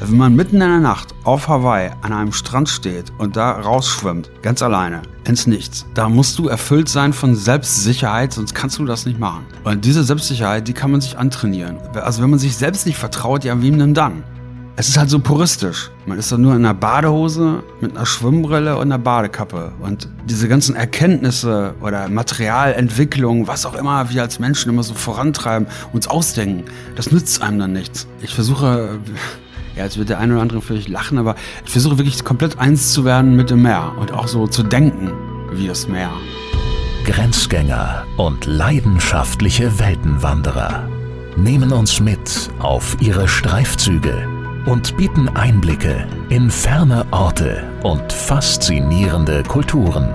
Wenn man mitten in der Nacht auf Hawaii an einem Strand steht und da rausschwimmt, ganz alleine, ins Nichts, da musst du erfüllt sein von Selbstsicherheit, sonst kannst du das nicht machen. Und diese Selbstsicherheit, die kann man sich antrainieren. Also wenn man sich selbst nicht vertraut, ja, wem denn dann? Es ist halt so puristisch. Man ist doch nur in einer Badehose mit einer Schwimmbrille und einer Badekappe. Und diese ganzen Erkenntnisse oder Materialentwicklung, was auch immer wir als Menschen immer so vorantreiben, uns ausdenken, das nützt einem dann nichts. Ich versuche, ja, jetzt wird der eine oder andere vielleicht lachen, aber ich versuche wirklich komplett eins zu werden mit dem Meer und auch so zu denken wie das Meer. Grenzgänger und leidenschaftliche Weltenwanderer nehmen uns mit auf ihre Streifzüge und bieten Einblicke in ferne Orte und faszinierende Kulturen.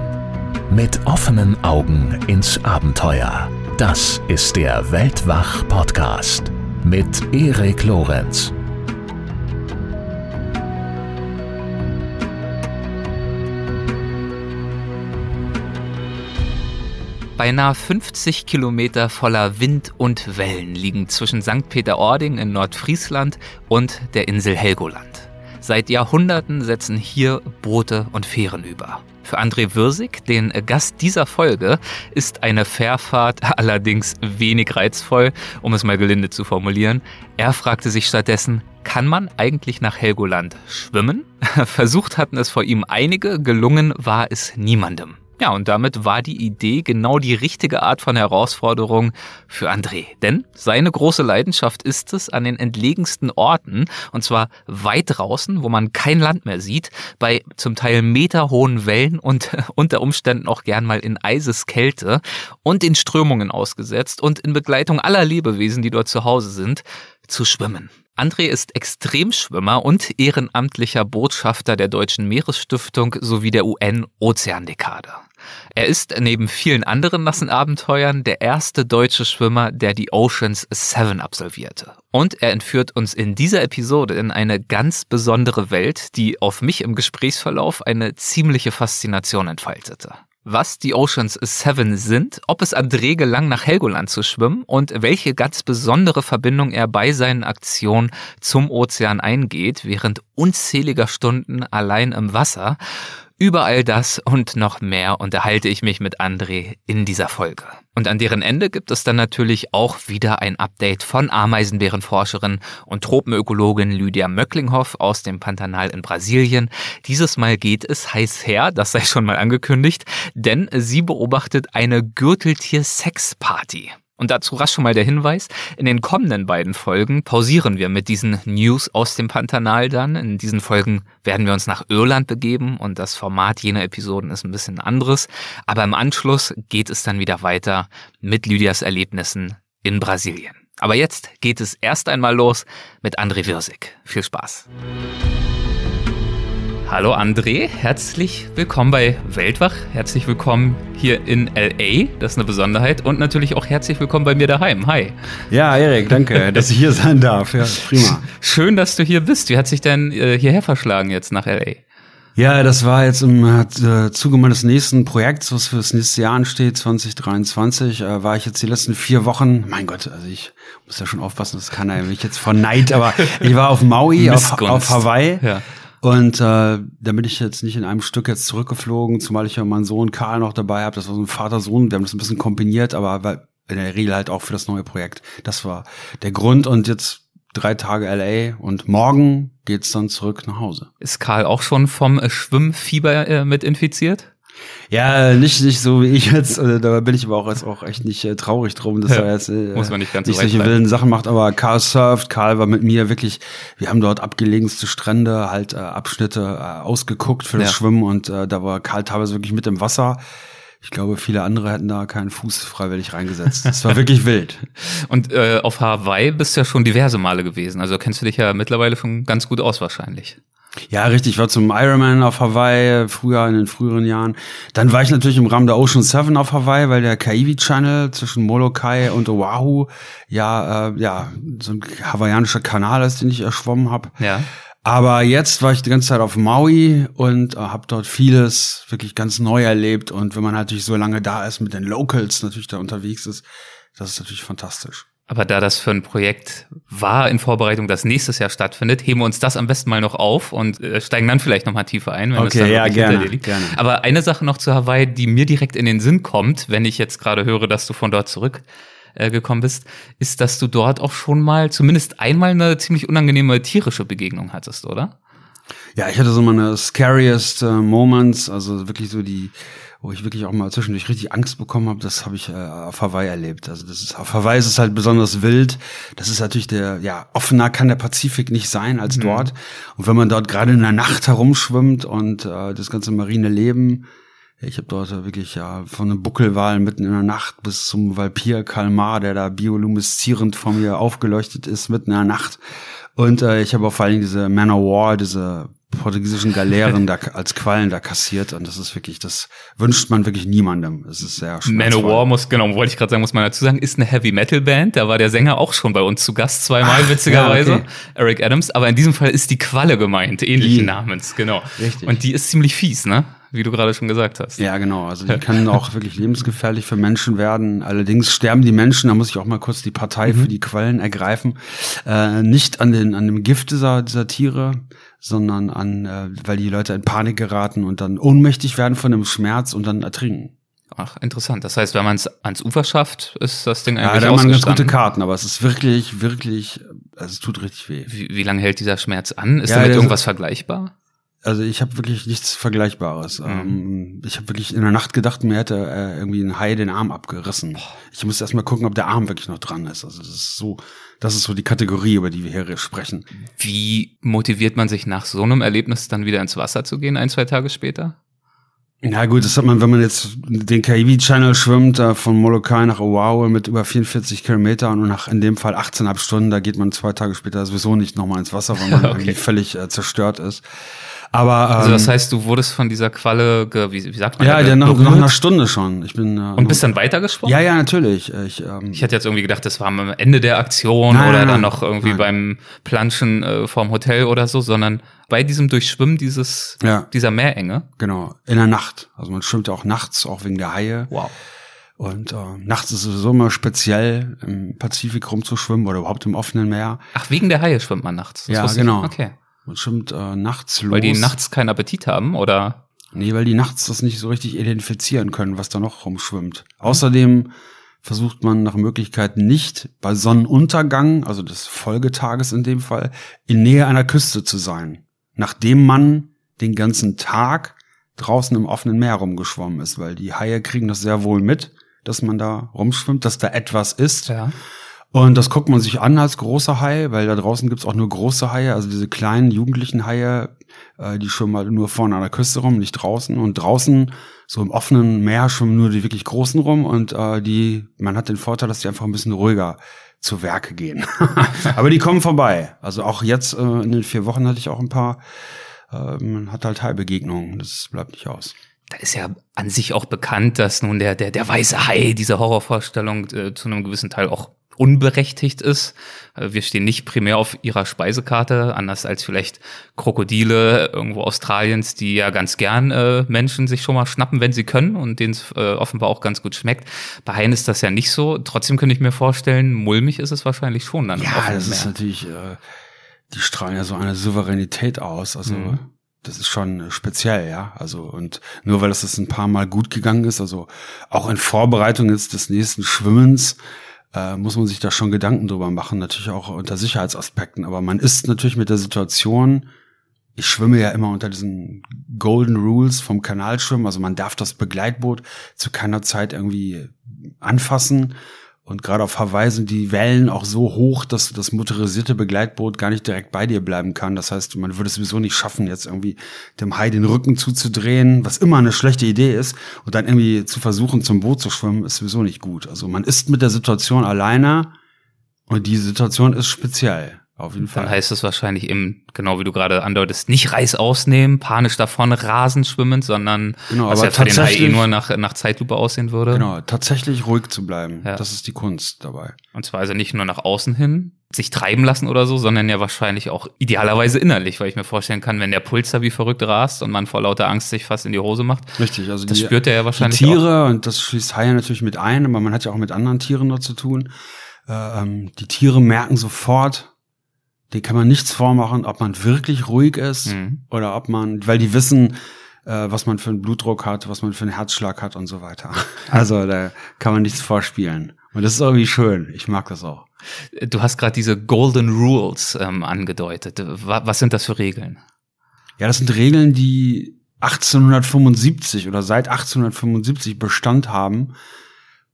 Mit offenen Augen ins Abenteuer. Das ist der Weltwach-Podcast mit Erik Lorenz. Beinahe 50 Kilometer voller Wind und Wellen liegen zwischen St. Peter-Ording in Nordfriesland und der Insel Helgoland. Seit Jahrhunderten setzen hier Boote und Fähren über. Für André Würsig, den Gast dieser Folge, ist eine Fährfahrt allerdings wenig reizvoll, um es mal gelinde zu formulieren. Er fragte sich stattdessen, kann man eigentlich nach Helgoland schwimmen? Versucht hatten es vor ihm einige, gelungen war es niemandem. Ja, und damit war die Idee genau die richtige Art von Herausforderung für André. Denn seine große Leidenschaft ist es, an den entlegensten Orten, und zwar weit draußen, wo man kein Land mehr sieht, bei zum Teil meterhohen Wellen und unter Umständen auch gern mal in Eiseskälte und den Strömungen ausgesetzt und in Begleitung aller Lebewesen, die dort zu Hause sind, zu schwimmen. André ist Extremschwimmer und ehrenamtlicher Botschafter der Deutschen Meeresstiftung sowie der UN-Ozeandekade. Er ist neben vielen anderen nassen Abenteuern der erste deutsche Schwimmer, der die Oceans 7 absolvierte. Und er entführt uns in dieser Episode in eine ganz besondere Welt, die auf mich im Gesprächsverlauf eine ziemliche Faszination entfaltete was die Oceans 7 sind, ob es André gelang, nach Helgoland zu schwimmen und welche ganz besondere Verbindung er bei seinen Aktionen zum Ozean eingeht, während unzähliger Stunden allein im Wasser über all das und noch mehr unterhalte ich mich mit André in dieser Folge. Und an deren Ende gibt es dann natürlich auch wieder ein Update von Ameisenbärenforscherin und Tropenökologin Lydia Möcklinghoff aus dem Pantanal in Brasilien. Dieses Mal geht es heiß her, das sei schon mal angekündigt, denn sie beobachtet eine Gürteltier-Sex-Party. Und dazu rasch schon mal der Hinweis, in den kommenden beiden Folgen pausieren wir mit diesen News aus dem Pantanal dann. In diesen Folgen werden wir uns nach Irland begeben und das Format jener Episoden ist ein bisschen anderes. Aber im Anschluss geht es dann wieder weiter mit Lydias Erlebnissen in Brasilien. Aber jetzt geht es erst einmal los mit André Wirsig. Viel Spaß. Hallo André, herzlich willkommen bei Weltwach. Herzlich willkommen hier in LA, das ist eine Besonderheit. Und natürlich auch herzlich willkommen bei mir daheim. Hi. Ja, Erik, danke, dass ich hier sein darf. Ja, prima. Schön, dass du hier bist. Wie hat sich denn äh, hierher verschlagen jetzt nach LA? Ja, das war jetzt im äh, Zuge meines nächsten Projekts, was für das nächste Jahr ansteht, 2023, äh, war ich jetzt die letzten vier Wochen, mein Gott, also ich muss ja schon aufpassen, das kann er mich jetzt von Neid, aber ich war auf Maui, auf, auf Hawaii. Ja und äh, da bin ich jetzt nicht in einem Stück jetzt zurückgeflogen, zumal ich ja meinen Sohn Karl noch dabei habe. Das war so ein Vater-Sohn, wir haben das ein bisschen kombiniert, aber in der Regel halt auch für das neue Projekt. Das war der Grund und jetzt drei Tage LA und morgen geht's dann zurück nach Hause. Ist Karl auch schon vom Schwimmfieber äh, mit infiziert? Ja, nicht, nicht so wie ich jetzt. Also, da bin ich aber auch jetzt auch echt nicht äh, traurig drum, dass er jetzt äh, muss man nicht, ganz nicht solche bleiben. wilden Sachen macht. Aber Karl surft, Karl war mit mir wirklich, wir haben dort abgelegenste Strände, halt äh, Abschnitte äh, ausgeguckt für das ja. Schwimmen und äh, da war Karl teilweise wirklich mit im Wasser. Ich glaube, viele andere hätten da keinen Fuß freiwillig reingesetzt. Es war wirklich wild. Und äh, auf Hawaii bist du ja schon diverse Male gewesen. Also kennst du dich ja mittlerweile schon ganz gut aus wahrscheinlich. Ja, richtig. Ich war zum Ironman auf Hawaii früher in den früheren Jahren. Dann war ich natürlich im Rahmen der Ocean Seven auf Hawaii, weil der Kaiwi Channel zwischen Molokai und Oahu ja äh, ja so ein hawaiianischer Kanal ist, den ich erschwommen habe. Ja. Aber jetzt war ich die ganze Zeit auf Maui und äh, habe dort vieles wirklich ganz neu erlebt. Und wenn man natürlich so lange da ist mit den Locals natürlich da unterwegs ist, das ist natürlich fantastisch. Aber da das für ein Projekt war in Vorbereitung, das nächstes Jahr stattfindet, heben wir uns das am besten mal noch auf und äh, steigen dann vielleicht noch mal tiefer ein, wenn okay, dann ja, gerne, hinter dir liegt. gerne. Aber eine Sache noch zu Hawaii, die mir direkt in den Sinn kommt, wenn ich jetzt gerade höre, dass du von dort zurück äh, gekommen bist, ist, dass du dort auch schon mal zumindest einmal eine ziemlich unangenehme tierische Begegnung hattest, oder? Ja, ich hatte so meine scariest äh, Moments, also wirklich so die, wo ich wirklich auch mal zwischendurch richtig Angst bekommen habe, das habe ich äh, auf Hawaii erlebt. Also das ist auf Hawaii ist es halt besonders wild. Das ist natürlich der, ja, offener kann der Pazifik nicht sein als dort. Und wenn man dort gerade in der Nacht herumschwimmt und äh, das ganze marine Leben, ich habe dort wirklich ja von einem Buckelwal mitten in der Nacht bis zum Valpir Kalmar, der da biolumeszierend vor mir aufgeleuchtet ist mitten in der Nacht. Und äh, ich habe auch vor allen Dingen diese Man of War, diese portugiesischen Galeeren da als Quallen da kassiert. Und das ist wirklich, das wünscht man wirklich niemandem. Es ist sehr Man of schmerzvoll. War muss, genau, wollte ich gerade sagen, muss man dazu sagen, ist eine Heavy Metal Band. Da war der Sänger auch schon bei uns zu Gast zweimal, witzigerweise. ja, okay. Eric Adams. Aber in diesem Fall ist die Qualle gemeint, ähnlichen Die. Namens, genau. Richtig. Und die ist ziemlich fies, ne? Wie du gerade schon gesagt hast. Ja, genau. Also die können auch wirklich lebensgefährlich für Menschen werden. Allerdings sterben die Menschen, da muss ich auch mal kurz die Partei für die Quallen ergreifen, äh, nicht an den an dem Gift dieser dieser Tiere, sondern an, äh, weil die Leute in Panik geraten und dann ohnmächtig werden von dem Schmerz und dann ertrinken. Ach, interessant. Das heißt, wenn man es ans Ufer schafft, ist das Ding Ja, eigentlich da haben wir ganz gute. Karten, aber es ist wirklich, wirklich, also es tut richtig weh. Wie, wie lange hält dieser Schmerz an? Ist Ja, damit irgendwas vergleichbar? Also ich habe wirklich nichts Vergleichbares. Mhm. Ähm, ich habe wirklich in der Nacht gedacht, mir hätte äh, irgendwie ein Hai den Arm abgerissen. Ich musste erst mal gucken, ob der Arm wirklich noch dran ist. Also das ist so, das ist so die Kategorie, über die wir hier sprechen. Wie motiviert man sich nach so einem Erlebnis dann wieder ins Wasser zu gehen, ein, zwei Tage später? Na gut, das hat man, wenn man jetzt den Kaiwi Channel schwimmt, äh, von Molokai nach Oahu mit über 44 Kilometern und nach in dem Fall 18,5 Stunden, da geht man zwei Tage später sowieso nicht nochmal ins Wasser, weil man Okay. irgendwie völlig äh, zerstört ist. Aber ähm, Also das heißt, du wurdest von dieser Qualle, ge, wie, wie sagt man? ja, ja nach, nach einer Stunde schon. Ich bin äh, Und bist dann weitergeschwommen? ja, ja, natürlich. Ich, ähm, Ich hätte jetzt irgendwie gedacht, das war am Ende der Aktion Nein, oder nein, dann noch irgendwie Nein. beim Planschen äh, vorm Hotel oder so, sondern bei diesem Durchschwimmen dieses, Ja. dieser Meerenge. Genau, in der Nacht. Also man schwimmt ja auch nachts, auch wegen der Haie. Wow. Und äh, nachts ist es sowieso immer speziell, im Pazifik rumzuschwimmen oder überhaupt im offenen Meer. Ach, wegen der Haie schwimmt man nachts. Das Ja, ich. genau. Okay. Man schwimmt äh, nachts los. Weil die nachts keinen Appetit haben oder? Nee, weil die nachts das nicht so richtig identifizieren können, was da noch rumschwimmt. Außerdem versucht man nach Möglichkeit nicht bei Sonnenuntergang, also des Folgetages in dem Fall, in Nähe einer Küste zu sein, nachdem man den ganzen Tag draußen im offenen Meer rumgeschwommen ist, weil die Haie kriegen das sehr wohl mit, dass man da rumschwimmt, dass da etwas ist. Ja. Und das guckt man sich an als großer Hai, weil da draußen gibt's auch nur große Haie, also diese kleinen jugendlichen Haie, äh, die schwimmen halt nur vorne an der Küste rum, nicht draußen. Und draußen, so im offenen Meer, schwimmen nur die wirklich großen rum und äh, die, man hat den Vorteil, dass die einfach ein bisschen ruhiger zu Werke gehen. Aber die kommen vorbei. Also auch jetzt äh, in den vier Wochen hatte ich auch ein paar, äh, man hat halt Hai-Begegnungen, das bleibt nicht aus. Da ist ja an sich auch bekannt, dass nun der, der, der weiße Hai, diese Horrorvorstellung äh, zu einem gewissen Teil auch unberechtigt ist. Äh, Wir stehen nicht primär auf ihrer Speisekarte, anders als vielleicht Krokodile irgendwo Australiens, die ja ganz gern äh, Menschen sich schon mal schnappen, wenn sie können und denen es äh, offenbar auch ganz gut schmeckt. Bei Haien ist das ja nicht so. Trotzdem könnte ich mir vorstellen, mulmig ist es wahrscheinlich schon dann Ja, das ist natürlich, äh, die strahlen ja so eine Souveränität aus. Also Mhm. das ist schon äh, speziell, ja. Also und nur weil das jetzt ein paar Mal gut gegangen ist, also auch in Vorbereitung jetzt des nächsten Schwimmens, äh, muss man sich da schon Gedanken drüber machen, natürlich auch unter Sicherheitsaspekten. Aber man ist natürlich mit der Situation, ich schwimme ja immer unter diesen Golden Rules vom Kanalschwimmen, also man darf das Begleitboot zu keiner Zeit irgendwie anfassen. Und gerade auf Hawaii sind die Wellen auch so hoch, dass das motorisierte Begleitboot gar nicht direkt bei dir bleiben kann. Das heißt, man würde es sowieso nicht schaffen, jetzt irgendwie dem Hai den Rücken zuzudrehen, was immer eine schlechte Idee ist, und dann irgendwie zu versuchen, zum Boot zu schwimmen, ist sowieso nicht gut. Also man ist mit der Situation alleine und die Situation ist speziell. Auf jeden Fall. Dann heißt es wahrscheinlich eben, genau wie du gerade andeutest, nicht Reiß ausnehmen, panisch davon rasen schwimmend, sondern Genau, was ja für den Hai eh nur nach, nach Zeitlupe aussehen würde. Genau, tatsächlich ruhig zu bleiben. Ja. Das ist die Kunst dabei. Und zwar also nicht nur nach außen hin, sich treiben lassen oder so, sondern ja wahrscheinlich auch idealerweise innerlich, weil ich mir vorstellen kann, wenn der Puls da wie verrückt rast und man vor lauter Angst sich fast in die Hose macht, Richtig, also das die, spürt er ja die wahrscheinlich Tiere, und das schließt Haie natürlich mit ein, aber man hat ja auch mit anderen Tieren dort zu tun, Äh, ähm, die Tiere merken sofort, die kann man nichts vormachen, ob man wirklich ruhig ist mhm. oder ob man, weil die wissen, äh, was man für einen Blutdruck hat, was man für einen Herzschlag hat und so weiter. Also da kann man nichts vorspielen. Und das ist irgendwie schön. Ich mag das auch. Du hast gerade diese Golden Rules ähm, angedeutet. Was sind das für Regeln? Ja, das sind Regeln, die 1875 oder seit 1875 Bestand haben.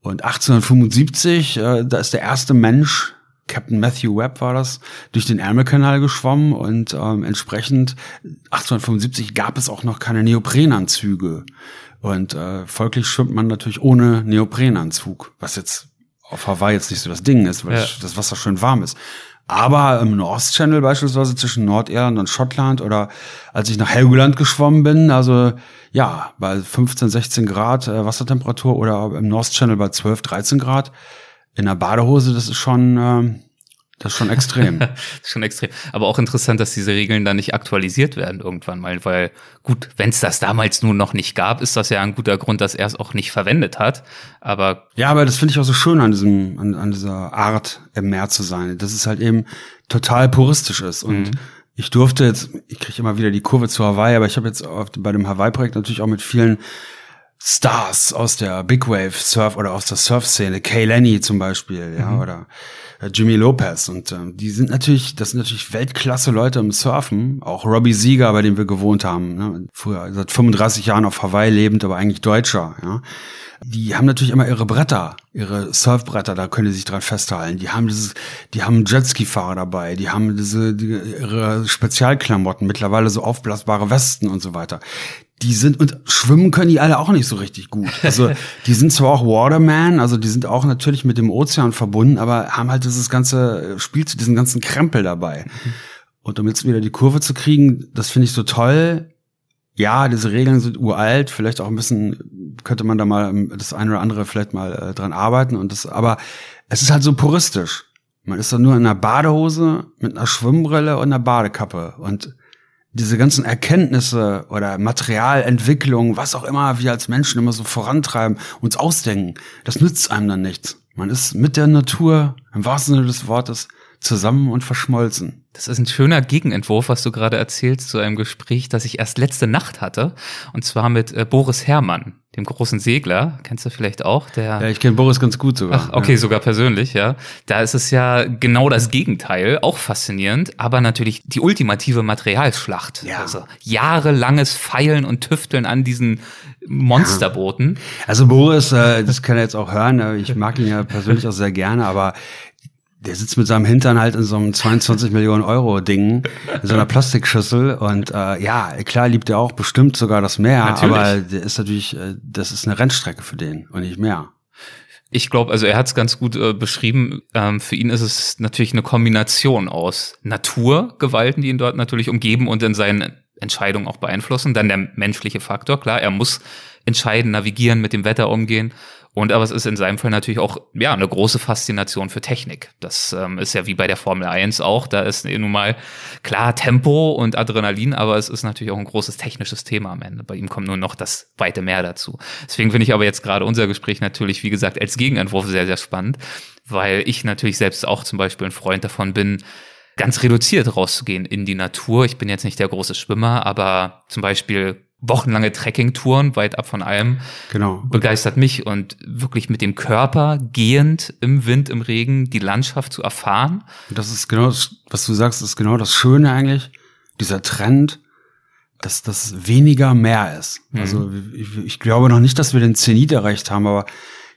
Und 1875, äh, da ist der erste Mensch, Captain Matthew Webb war das, durch den Ärmelkanal geschwommen und ähm, entsprechend 1875 gab es auch noch keine Neoprenanzüge. Und äh, folglich schwimmt man natürlich ohne Neoprenanzug, was jetzt auf Hawaii jetzt nicht so das Ding ist, weil ja. das Wasser schön warm ist. Aber im North Channel beispielsweise zwischen Nordirland und Schottland oder als ich nach Helgoland geschwommen bin, also ja, bei 15, 16 Grad äh, Wassertemperatur oder im North Channel bei 12, 13 Grad in der Badehose, das ist schon, äh, das ist schon extrem. das ist schon extrem. Aber auch interessant, dass diese Regeln dann nicht aktualisiert werden irgendwann mal, weil gut, wenn es das damals nun noch nicht gab, ist das ja ein guter Grund, dass er es auch nicht verwendet hat. Aber ja, aber das finde ich auch so schön an diesem, an, an dieser Art im Meer zu sein, dass es halt eben total puristisch ist und mhm. Ich durfte jetzt, ich kriege immer wieder die Kurve zu Hawaii, aber ich habe jetzt auf, bei dem Hawaii-Projekt natürlich auch mit vielen Stars aus der Big Wave Surf oder aus der Surf-Szene, Kay Lenny zum Beispiel, ja, mhm. oder äh, Jimmy Lopez. Und ähm, die sind natürlich, das sind natürlich Weltklasse Leute im Surfen. Auch Robbie Sieger, bei dem wir gewohnt haben, ne? früher seit 35 Jahren auf Hawaii lebend, aber eigentlich Deutscher, ja. Die haben natürlich immer ihre Bretter, ihre Surfbretter, da können die sich dran festhalten. Die haben dieses, die haben Jetski-Fahrer dabei, die haben diese, die, ihre Spezialklamotten, mittlerweile so aufblasbare Westen und so weiter die sind und schwimmen können die alle auch nicht so richtig gut. Also die sind zwar auch Waterman, also die sind auch natürlich mit dem Ozean verbunden, aber haben halt dieses ganze Spiel zu diesen ganzen Krempel dabei. Und um jetzt wieder die Kurve zu kriegen, das finde ich so toll. Ja, diese Regeln sind uralt, vielleicht auch ein bisschen könnte man da mal das eine oder andere vielleicht mal äh, dran arbeiten und das, aber es ist halt so puristisch. Man ist doch nur in einer Badehose mit einer Schwimmbrille und einer Badekappe und diese ganzen Erkenntnisse oder Materialentwicklung, was auch immer wir als Menschen immer so vorantreiben, uns ausdenken, das nützt einem dann nichts. Man ist mit der Natur, im wahrsten Sinne des Wortes, zusammen und verschmolzen. Das ist ein schöner Gegenentwurf, was du gerade erzählst zu einem Gespräch, das ich erst letzte Nacht hatte. Und zwar mit äh, Boris Herrmann, dem großen Segler. Kennst du vielleicht auch? Der ja, ich kenne Boris ganz gut sogar. Ach, okay, ja. sogar persönlich, ja. Da ist es ja genau das Gegenteil, auch faszinierend, aber natürlich die ultimative Materialschlacht. Ja. Also jahrelanges Feilen und Tüfteln an diesen Monsterbooten. Also Boris, äh, das kann er jetzt auch hören, äh, ich mag ihn ja persönlich auch sehr gerne, aber der sitzt mit seinem Hintern halt in so einem 22 Millionen Euro Ding, in so einer Plastikschüssel und äh, ja, klar liebt er auch bestimmt sogar das Meer, natürlich. aber der ist natürlich, äh, das ist eine Rennstrecke für den und nicht mehr. Ich glaube, also er hat es ganz gut äh, beschrieben. Ähm, für ihn ist es natürlich eine Kombination aus Naturgewalten, die ihn dort natürlich umgeben und in seinen Entscheidungen auch beeinflussen. Dann der menschliche Faktor, klar, er muss entscheiden, navigieren, mit dem Wetter umgehen. Und aber es ist in seinem Fall natürlich auch ja eine große Faszination für Technik. Das ähm, ist ja wie bei der Formel 1 auch. Da ist nun mal klar Tempo und Adrenalin, aber es ist natürlich auch ein großes technisches Thema am Ende. Bei ihm kommt nur noch das weite Meer dazu. Deswegen finde ich aber jetzt gerade unser Gespräch natürlich, wie gesagt, als Gegenentwurf sehr, sehr spannend, weil ich natürlich selbst auch zum Beispiel ein Freund davon bin, ganz reduziert rauszugehen in die Natur. Ich bin jetzt nicht der große Schwimmer, aber zum Beispiel wochenlange Trekkingtouren, weit ab von allem, genau. begeistert mich und wirklich mit dem Körper gehend im Wind, im Regen die Landschaft zu erfahren. Das ist genau, das, was du sagst, ist genau das Schöne eigentlich, dieser Trend, dass das weniger mehr ist. Mhm. Also ich, ich, glaube noch nicht, dass wir den Zenit erreicht haben, aber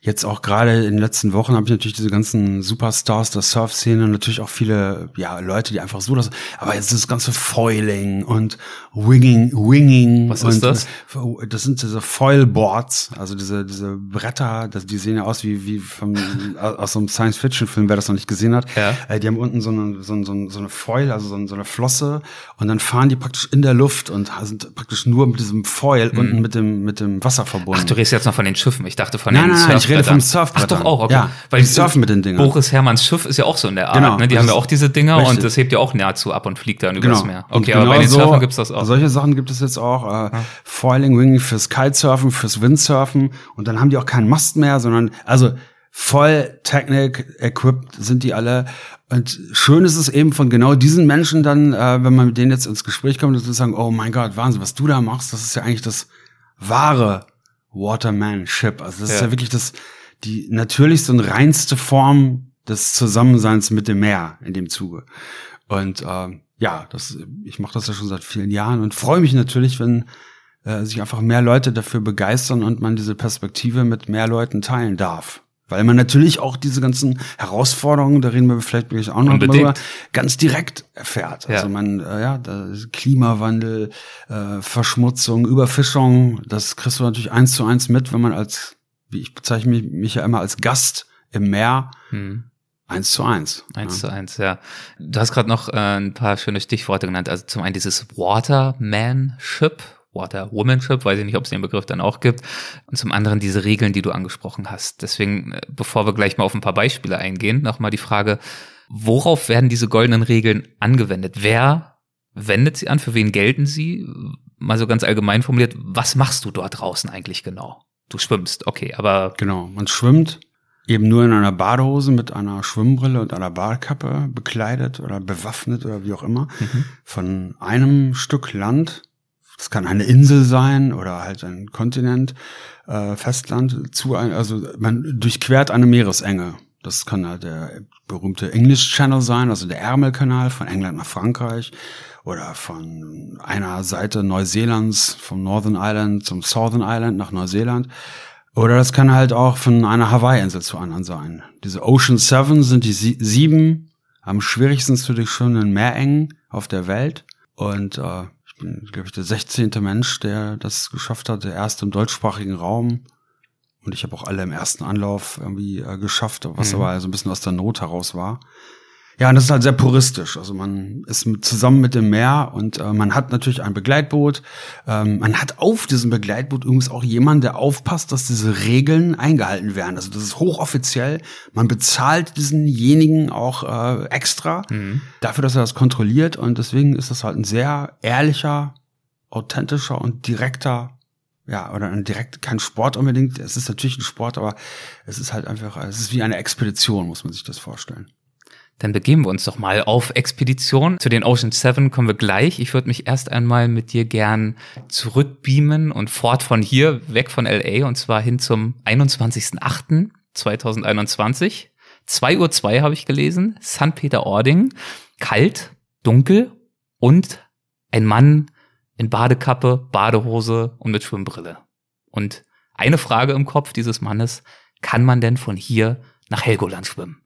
jetzt auch gerade in den letzten Wochen habe ich natürlich diese ganzen Superstars der Surf-Szene, natürlich auch viele ja Leute, die einfach so das, aber jetzt das ganze Foiling und Winging, Winging. Was ist das? Das sind diese Foilboards, also diese diese Bretter, das, die sehen ja aus wie wie vom, aus so einem Science-Fiction-Film, wer das noch nicht gesehen hat. Ja. Äh, die haben unten so eine so, so, so eine Foil, also so eine, so eine Flosse und dann fahren die praktisch in der Luft und sind praktisch nur mit diesem Foil mhm. unten mit dem mit dem Wasser verbunden. Ach, du redest jetzt noch von den Schiffen. Ich dachte von nein, den nein, rede vom Surfbrett. Ach doch auch, okay. Ja, Weil die surfen mit den Dingern. Boris Hermanns Schiff ist ja auch so in der Art. Genau, ne? Die haben ja auch diese Dinger richtig. und das hebt ja auch nahezu ab und fliegt dann übers genau. Meer. Okay, genau aber bei den so, Surfern gibt's das auch. Solche Sachen gibt es jetzt auch. Äh, ja. Foiling Wing fürs Kitesurfen, fürs Windsurfen und dann haben die auch keinen Mast mehr, sondern also voll Technik, equipped sind die alle. Und schön ist es eben von genau diesen Menschen dann, äh, wenn man mit denen jetzt ins Gespräch kommt und zu sagen, oh mein Gott, Wahnsinn, was du da machst, das ist ja eigentlich das wahre Waterman-Ship. Also das ja. ist ja wirklich das, die natürlichste und reinste Form des Zusammenseins mit dem Meer in dem Zuge. Und äh, ja, das, ich mache das ja schon seit vielen Jahren und freue mich natürlich, wenn äh, sich einfach mehr Leute dafür begeistern und man diese Perspektive mit mehr Leuten teilen darf. Weil man natürlich auch diese ganzen Herausforderungen, da reden wir vielleicht gleich auch noch drüber, ganz direkt erfährt. Also ja. man, äh, ja, Klimawandel, äh, Verschmutzung, Überfischung, das kriegst du natürlich eins zu eins mit, wenn man als, wie ich bezeichne mich, mich ja immer als Gast im Meer hm. Eins zu eins. Eins ja. zu eins, ja. Du hast gerade noch äh, ein paar schöne Stichworte genannt. Also zum einen dieses Watermanship Water Womanship, weiß ich nicht, ob es den Begriff dann auch gibt. Und zum anderen diese Regeln, die du angesprochen hast. Deswegen, äh, bevor wir gleich mal auf ein paar Beispiele eingehen, nochmal die Frage, worauf werden diese goldenen Regeln angewendet? Wer wendet sie an? Für wen gelten sie? Mal so ganz allgemein formuliert, was machst du dort draußen eigentlich genau? Du schwimmst, okay, aber. Genau, man schwimmt eben nur in einer Badehose mit einer Schwimmbrille und einer Badkappe bekleidet oder bewaffnet oder wie auch immer mhm. von einem Stück Land das kann eine Insel sein oder halt ein Kontinent, äh, Festland zu ein, also man durchquert eine Meeresenge. Das kann halt der berühmte English Channel sein, also der Ärmelkanal von England nach Frankreich oder von einer Seite Neuseelands, vom Northern Island zum Southern Island nach Neuseeland. Oder das kann halt auch von einer Hawaii-Insel zu anderen sein. Diese Ocean Seven sind die sie sieben am schwierigsten zu durchschwimmenden Meerengen auf der Welt. Und äh, glaube ich, der 16. Mensch, der das geschafft hat, der erste im deutschsprachigen Raum. Und ich habe auch alle im ersten Anlauf irgendwie äh, geschafft, was mhm. aber so ein bisschen aus der Not heraus war. Ja, und das ist halt sehr puristisch. Also man ist mit, zusammen mit dem Meer und äh, man hat natürlich ein Begleitboot. Ähm, man hat auf diesem Begleitboot übrigens auch jemanden, der aufpasst, dass diese Regeln eingehalten werden. Also das ist hochoffiziell. Man bezahlt diesenjenigen auch äh, extra mhm. dafür, dass er das kontrolliert. Und deswegen ist das halt ein sehr ehrlicher, authentischer und direkter ja, oder ein direkt kein Sport unbedingt. Es ist natürlich ein Sport, aber es ist halt einfach, es ist wie eine Expedition, muss man sich das vorstellen. Dann begeben wir uns doch mal auf Expedition. Zu den Ocean Seven kommen wir gleich. Ich würde mich erst einmal mit dir gern zurückbeamen und fort von hier, weg von LA, und zwar hin zum 21.08.2021. 2.02 Uhr zwei habe ich gelesen, St. Peter-Ording, kalt, dunkel und ein Mann in Badekappe, Badehose und mit Schwimmbrille. Und eine Frage im Kopf dieses Mannes, kann man denn von hier nach Helgoland schwimmen?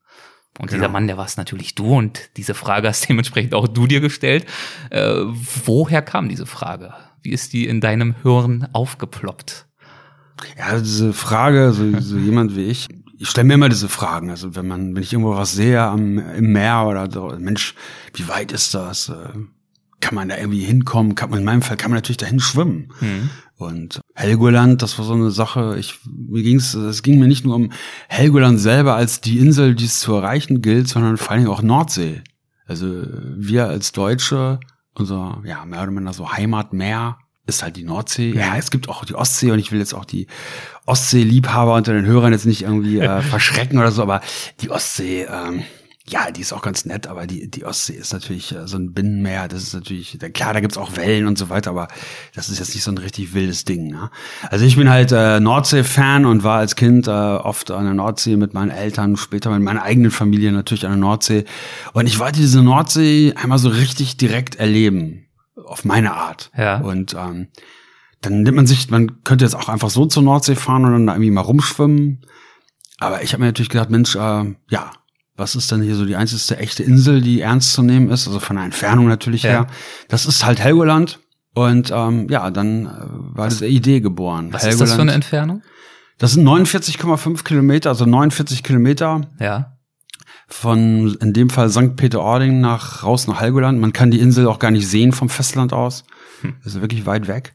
Und genau. dieser Mann, der war es natürlich du und diese Frage hast dementsprechend auch du dir gestellt. Äh, woher kam diese Frage? Wie ist die in deinem Hirn aufgeploppt? Ja, diese Frage, so, so jemand wie ich, ich stelle mir immer diese Fragen. Also wenn man, wenn ich irgendwo was sehe am, im Meer oder so, Mensch, wie weit ist das? Äh, kann man da irgendwie hinkommen? Kann man, in meinem Fall kann man natürlich dahin schwimmen. Mhm. Und Helgoland, das war so eine Sache, ich, mir ging's, es ging mir nicht nur um Helgoland selber als die Insel, die es zu erreichen gilt, sondern vor allen Dingen auch Nordsee. Also wir als Deutsche, unser, ja, mehr oder minder so Heimatmeer ist halt die Nordsee. Ja, es gibt auch die Ostsee und ich will jetzt auch die Ostsee-Liebhaber unter den Hörern jetzt nicht irgendwie äh, verschrecken oder so, aber die Ostsee, ähm, ja, die ist auch ganz nett, aber die, die Ostsee ist natürlich äh, so ein Binnenmeer. Das ist natürlich, klar, da gibt's auch Wellen und so weiter, aber das ist jetzt nicht so ein richtig wildes Ding. Ne? Also ich bin halt äh, Nordsee-Fan und war als Kind äh, oft an der Nordsee mit meinen Eltern, später mit meiner eigenen Familie natürlich an der Nordsee. Und ich wollte diese Nordsee einmal so richtig direkt erleben, auf meine Art. Ja. Und ähm, dann nimmt man sich, man könnte jetzt auch einfach so zur Nordsee fahren und dann da irgendwie mal rumschwimmen. Aber ich habe mir natürlich gedacht, Mensch, äh, ja, was ist denn hier so die einzigste echte Insel, die ernst zu nehmen ist, also von der Entfernung natürlich ja. her. Das ist halt Helgoland. Und ähm, ja, dann äh, war diese Idee geboren. Was Helgoland. ist das für eine Entfernung? Das sind 49,5 Kilometer, also 49 Kilometer. Ja. Von in dem Fall St. Peter-Ording nach raus nach Helgoland. Man kann die Insel auch gar nicht sehen vom Festland aus. Hm. Das ist wirklich weit weg.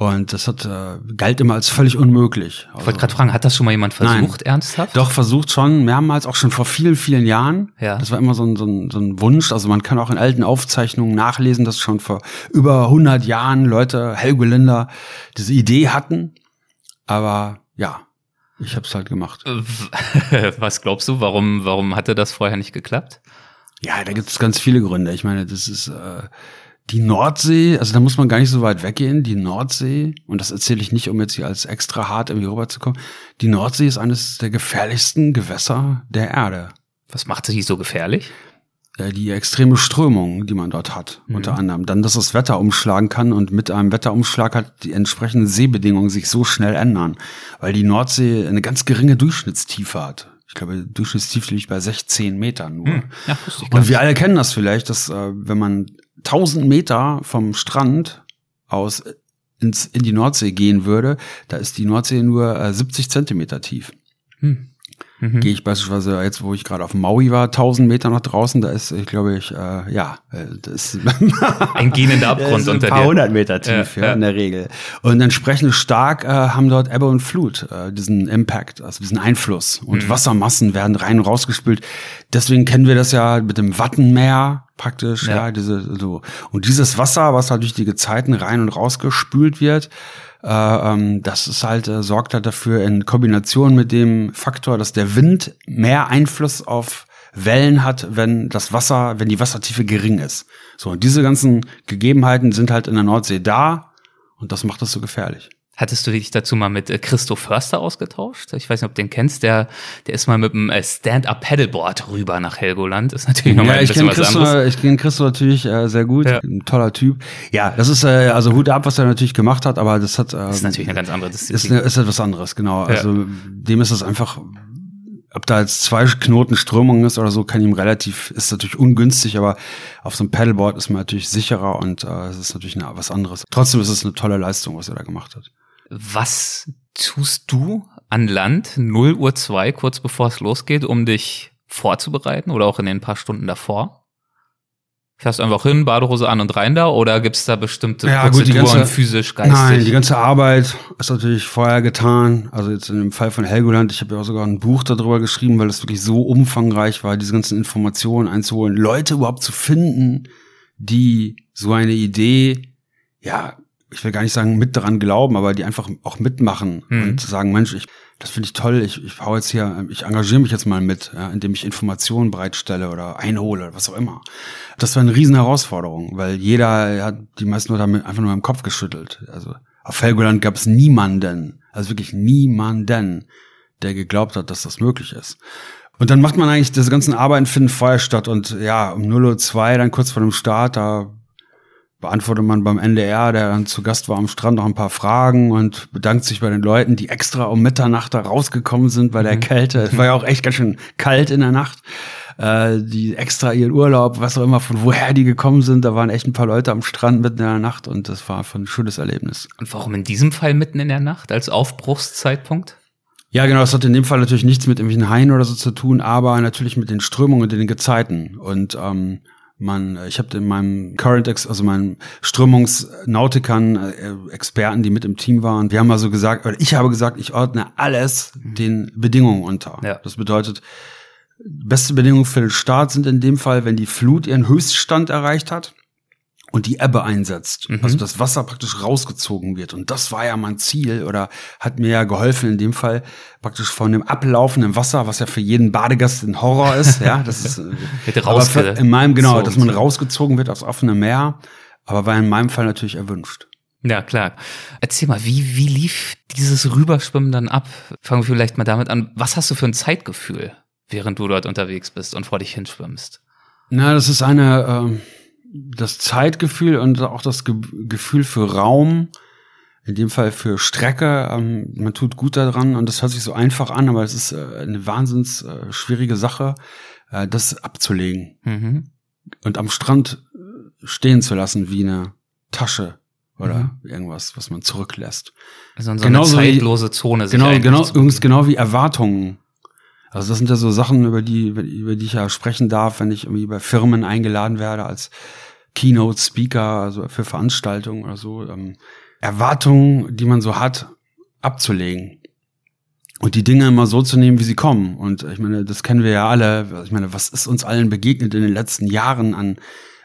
Und das hat, äh, galt immer als völlig unmöglich. Also, ich wollte gerade fragen, hat das schon mal jemand versucht, nein, ernsthaft? Doch, versucht schon, mehrmals, auch schon vor vielen, vielen Jahren. Ja. Das war immer so ein, so, ein, so ein Wunsch. Also man kann auch in alten Aufzeichnungen nachlesen, dass schon vor über 100 Jahren Leute, Helgoländer, diese Idee hatten. Aber ja, Ich habe es halt gemacht. Was glaubst du, warum, warum hatte das vorher nicht geklappt? Ja, da gibt es ganz viele Gründe. Ich meine, das ist äh, die Nordsee, also da muss man gar nicht so weit weggehen. Die Nordsee, und das erzähle ich nicht, um jetzt hier als extra hart irgendwie rüberzukommen, die Nordsee ist eines der gefährlichsten Gewässer der Erde. Was macht sie so gefährlich? Äh, die extreme Strömung, die man dort hat, mhm. unter anderem. Dann, dass das Wetter umschlagen kann und mit einem Wetterumschlag hat die entsprechenden Seebedingungen sich so schnell ändern, weil die Nordsee eine ganz geringe Durchschnittstiefe hat. Ich glaube, Durchschnittstiefe liegt bei 16 Metern nur. Hm. Ja, und wir alle kennen das vielleicht, dass äh, wenn man 1000 Meter vom Strand aus ins, in die Nordsee gehen würde, da ist die Nordsee nur äh, 70 Zentimeter tief. Hm. Mhm. Gehe ich beispielsweise jetzt, wo ich gerade auf Maui war, 1000 Meter nach draußen, da ist, ich glaube ich, äh, ja, äh, das ist ein gehender Abgrund unter ein paar hundert Meter tief, ja, ja, in der Regel. Und entsprechend stark äh, haben dort Ebbe und Flut äh, diesen Impact, also diesen Einfluss. Und mhm. Wassermassen werden rein und rausgespült. Deswegen kennen wir das ja mit dem Wattenmeer praktisch, ja, ja diese so. Und dieses Wasser, was halt durch die Gezeiten rein und rausgespült wird, äh, ähm, das ist halt, äh, sorgt halt dafür in Kombination mit dem Faktor, dass der Wind mehr Einfluss auf Wellen hat, wenn das Wasser, wenn die Wassertiefe gering ist. So, und diese ganzen Gegebenheiten sind halt in der Nordsee da und das macht das so gefährlich. Hattest du dich dazu mal mit äh, Christo Förster ausgetauscht? Ich weiß nicht, ob du den kennst. Der, der ist mal mit einem äh, Stand-Up-Paddleboard rüber nach Helgoland. Ist natürlich nochmal ja, ein bisschen was Christo, anderes. Ich kenne Christo natürlich äh, sehr gut. Ja. Ein toller Typ. Ja, das ist äh, also Hut ab, was er natürlich gemacht hat, aber das hat. Äh, ist natürlich eine ganz andere Disziplin. Ist, eine, ist etwas anderes, genau. Also ja. dem ist es einfach ob da jetzt zwei Knoten Strömung ist oder so, kann ihm relativ, ist natürlich ungünstig, aber auf so einem Paddleboard ist man natürlich sicherer und äh, es ist natürlich eine, was anderes. Trotzdem ist es eine tolle Leistung, was er da gemacht hat. Was tust du an Land 0 Uhr 2, kurz bevor es losgeht, um dich vorzubereiten oder auch in den paar Stunden davor? Fährst du einfach hin, Badehose an und rein da oder gibt's da bestimmte ja, Prozeduren, gut, ganze, physisch, geistig? Nein, die ganze Arbeit ist natürlich vorher getan. Also jetzt in dem Fall von Helgoland, ich habe ja auch sogar ein Buch darüber geschrieben, weil es wirklich so umfangreich war, diese ganzen Informationen einzuholen, Leute überhaupt zu finden, die so eine Idee ja ich will gar nicht sagen, mit daran glauben, aber die einfach auch mitmachen mhm. und sagen, Mensch, ich, das finde ich toll, ich, ich hau jetzt hier, ich engagiere mich jetzt mal mit, ja, indem ich Informationen bereitstelle oder einhole oder was auch immer. Das war eine riesen Herausforderung, weil jeder hat die meisten Leute damit einfach nur im Kopf geschüttelt. Also auf Helgoland gab es niemanden, also wirklich niemanden, der geglaubt hat, dass das möglich ist. Und dann macht man eigentlich, diese ganzen Arbeiten finden vorher statt und ja, um 0.02 Uhr, dann kurz vor dem Start, da beantwortet man beim NDR, der dann zu Gast war am Strand, noch ein paar Fragen und bedankt sich bei den Leuten, die extra um Mitternacht da rausgekommen sind bei der mhm. Kälte. Es war ja auch echt ganz schön kalt in der Nacht. Äh, die extra ihren Urlaub, was auch immer, von woher die gekommen sind. Da waren echt ein paar Leute am Strand mitten in der Nacht und das war ein schönes Erlebnis. Und warum in diesem Fall mitten in der Nacht als Aufbruchszeitpunkt? Ja, genau, das hat in dem Fall natürlich nichts mit irgendwelchen Haien oder so zu tun, aber natürlich mit den Strömungen und den Gezeiten. Und ähm, man, ich habe in meinem Current, Ex, also meinen Strömungsnautikern, äh, Experten, die mit im Team waren, wir haben also gesagt, oder ich habe gesagt, ich ordne alles den Bedingungen unter. Ja. Das bedeutet, beste Bedingungen für den Start sind in dem Fall, wenn die Flut ihren Höchststand erreicht hat und die Ebbe einsetzt. Mhm. Also das Wasser praktisch rausgezogen wird. Und das war ja mein Ziel oder hat mir ja geholfen in dem Fall praktisch von dem ablaufenden Wasser, was ja für jeden Badegast ein Horror ist. Ja, das ist Hätte aber für, in meinem genau, dass man rausgezogen wird aufs offene Meer. Aber war in meinem Fall natürlich erwünscht. Ja, klar. Erzähl mal, wie, wie lief dieses Rüberschwimmen dann ab? Fangen wir vielleicht mal damit an. Was hast du für ein Zeitgefühl, während du dort unterwegs bist und vor dich hinschwimmst? Na, das ist eine, ähm das Zeitgefühl und auch das Ge Gefühl für Raum, in dem Fall für Strecke, ähm, man tut gut daran und das hört sich so einfach an, aber es ist äh, eine wahnsinns äh, schwierige Sache, äh, das abzulegen mhm. und am Strand äh, stehen zu lassen wie eine Tasche oder mhm. irgendwas, was man zurücklässt. Also in so Genauso eine zeitlose Zone. Genau, genau, übrigens genau wie Erwartungen also das sind ja so Sachen, über die, über die ich ja sprechen darf, wenn ich irgendwie bei Firmen eingeladen werde als Keynote Speaker, also für Veranstaltungen oder so. Ähm, Erwartungen, die man so hat, abzulegen. Und die Dinge immer so zu nehmen, wie sie kommen. Und ich meine, das kennen wir ja alle. Ich meine, was ist uns allen begegnet in den letzten Jahren an,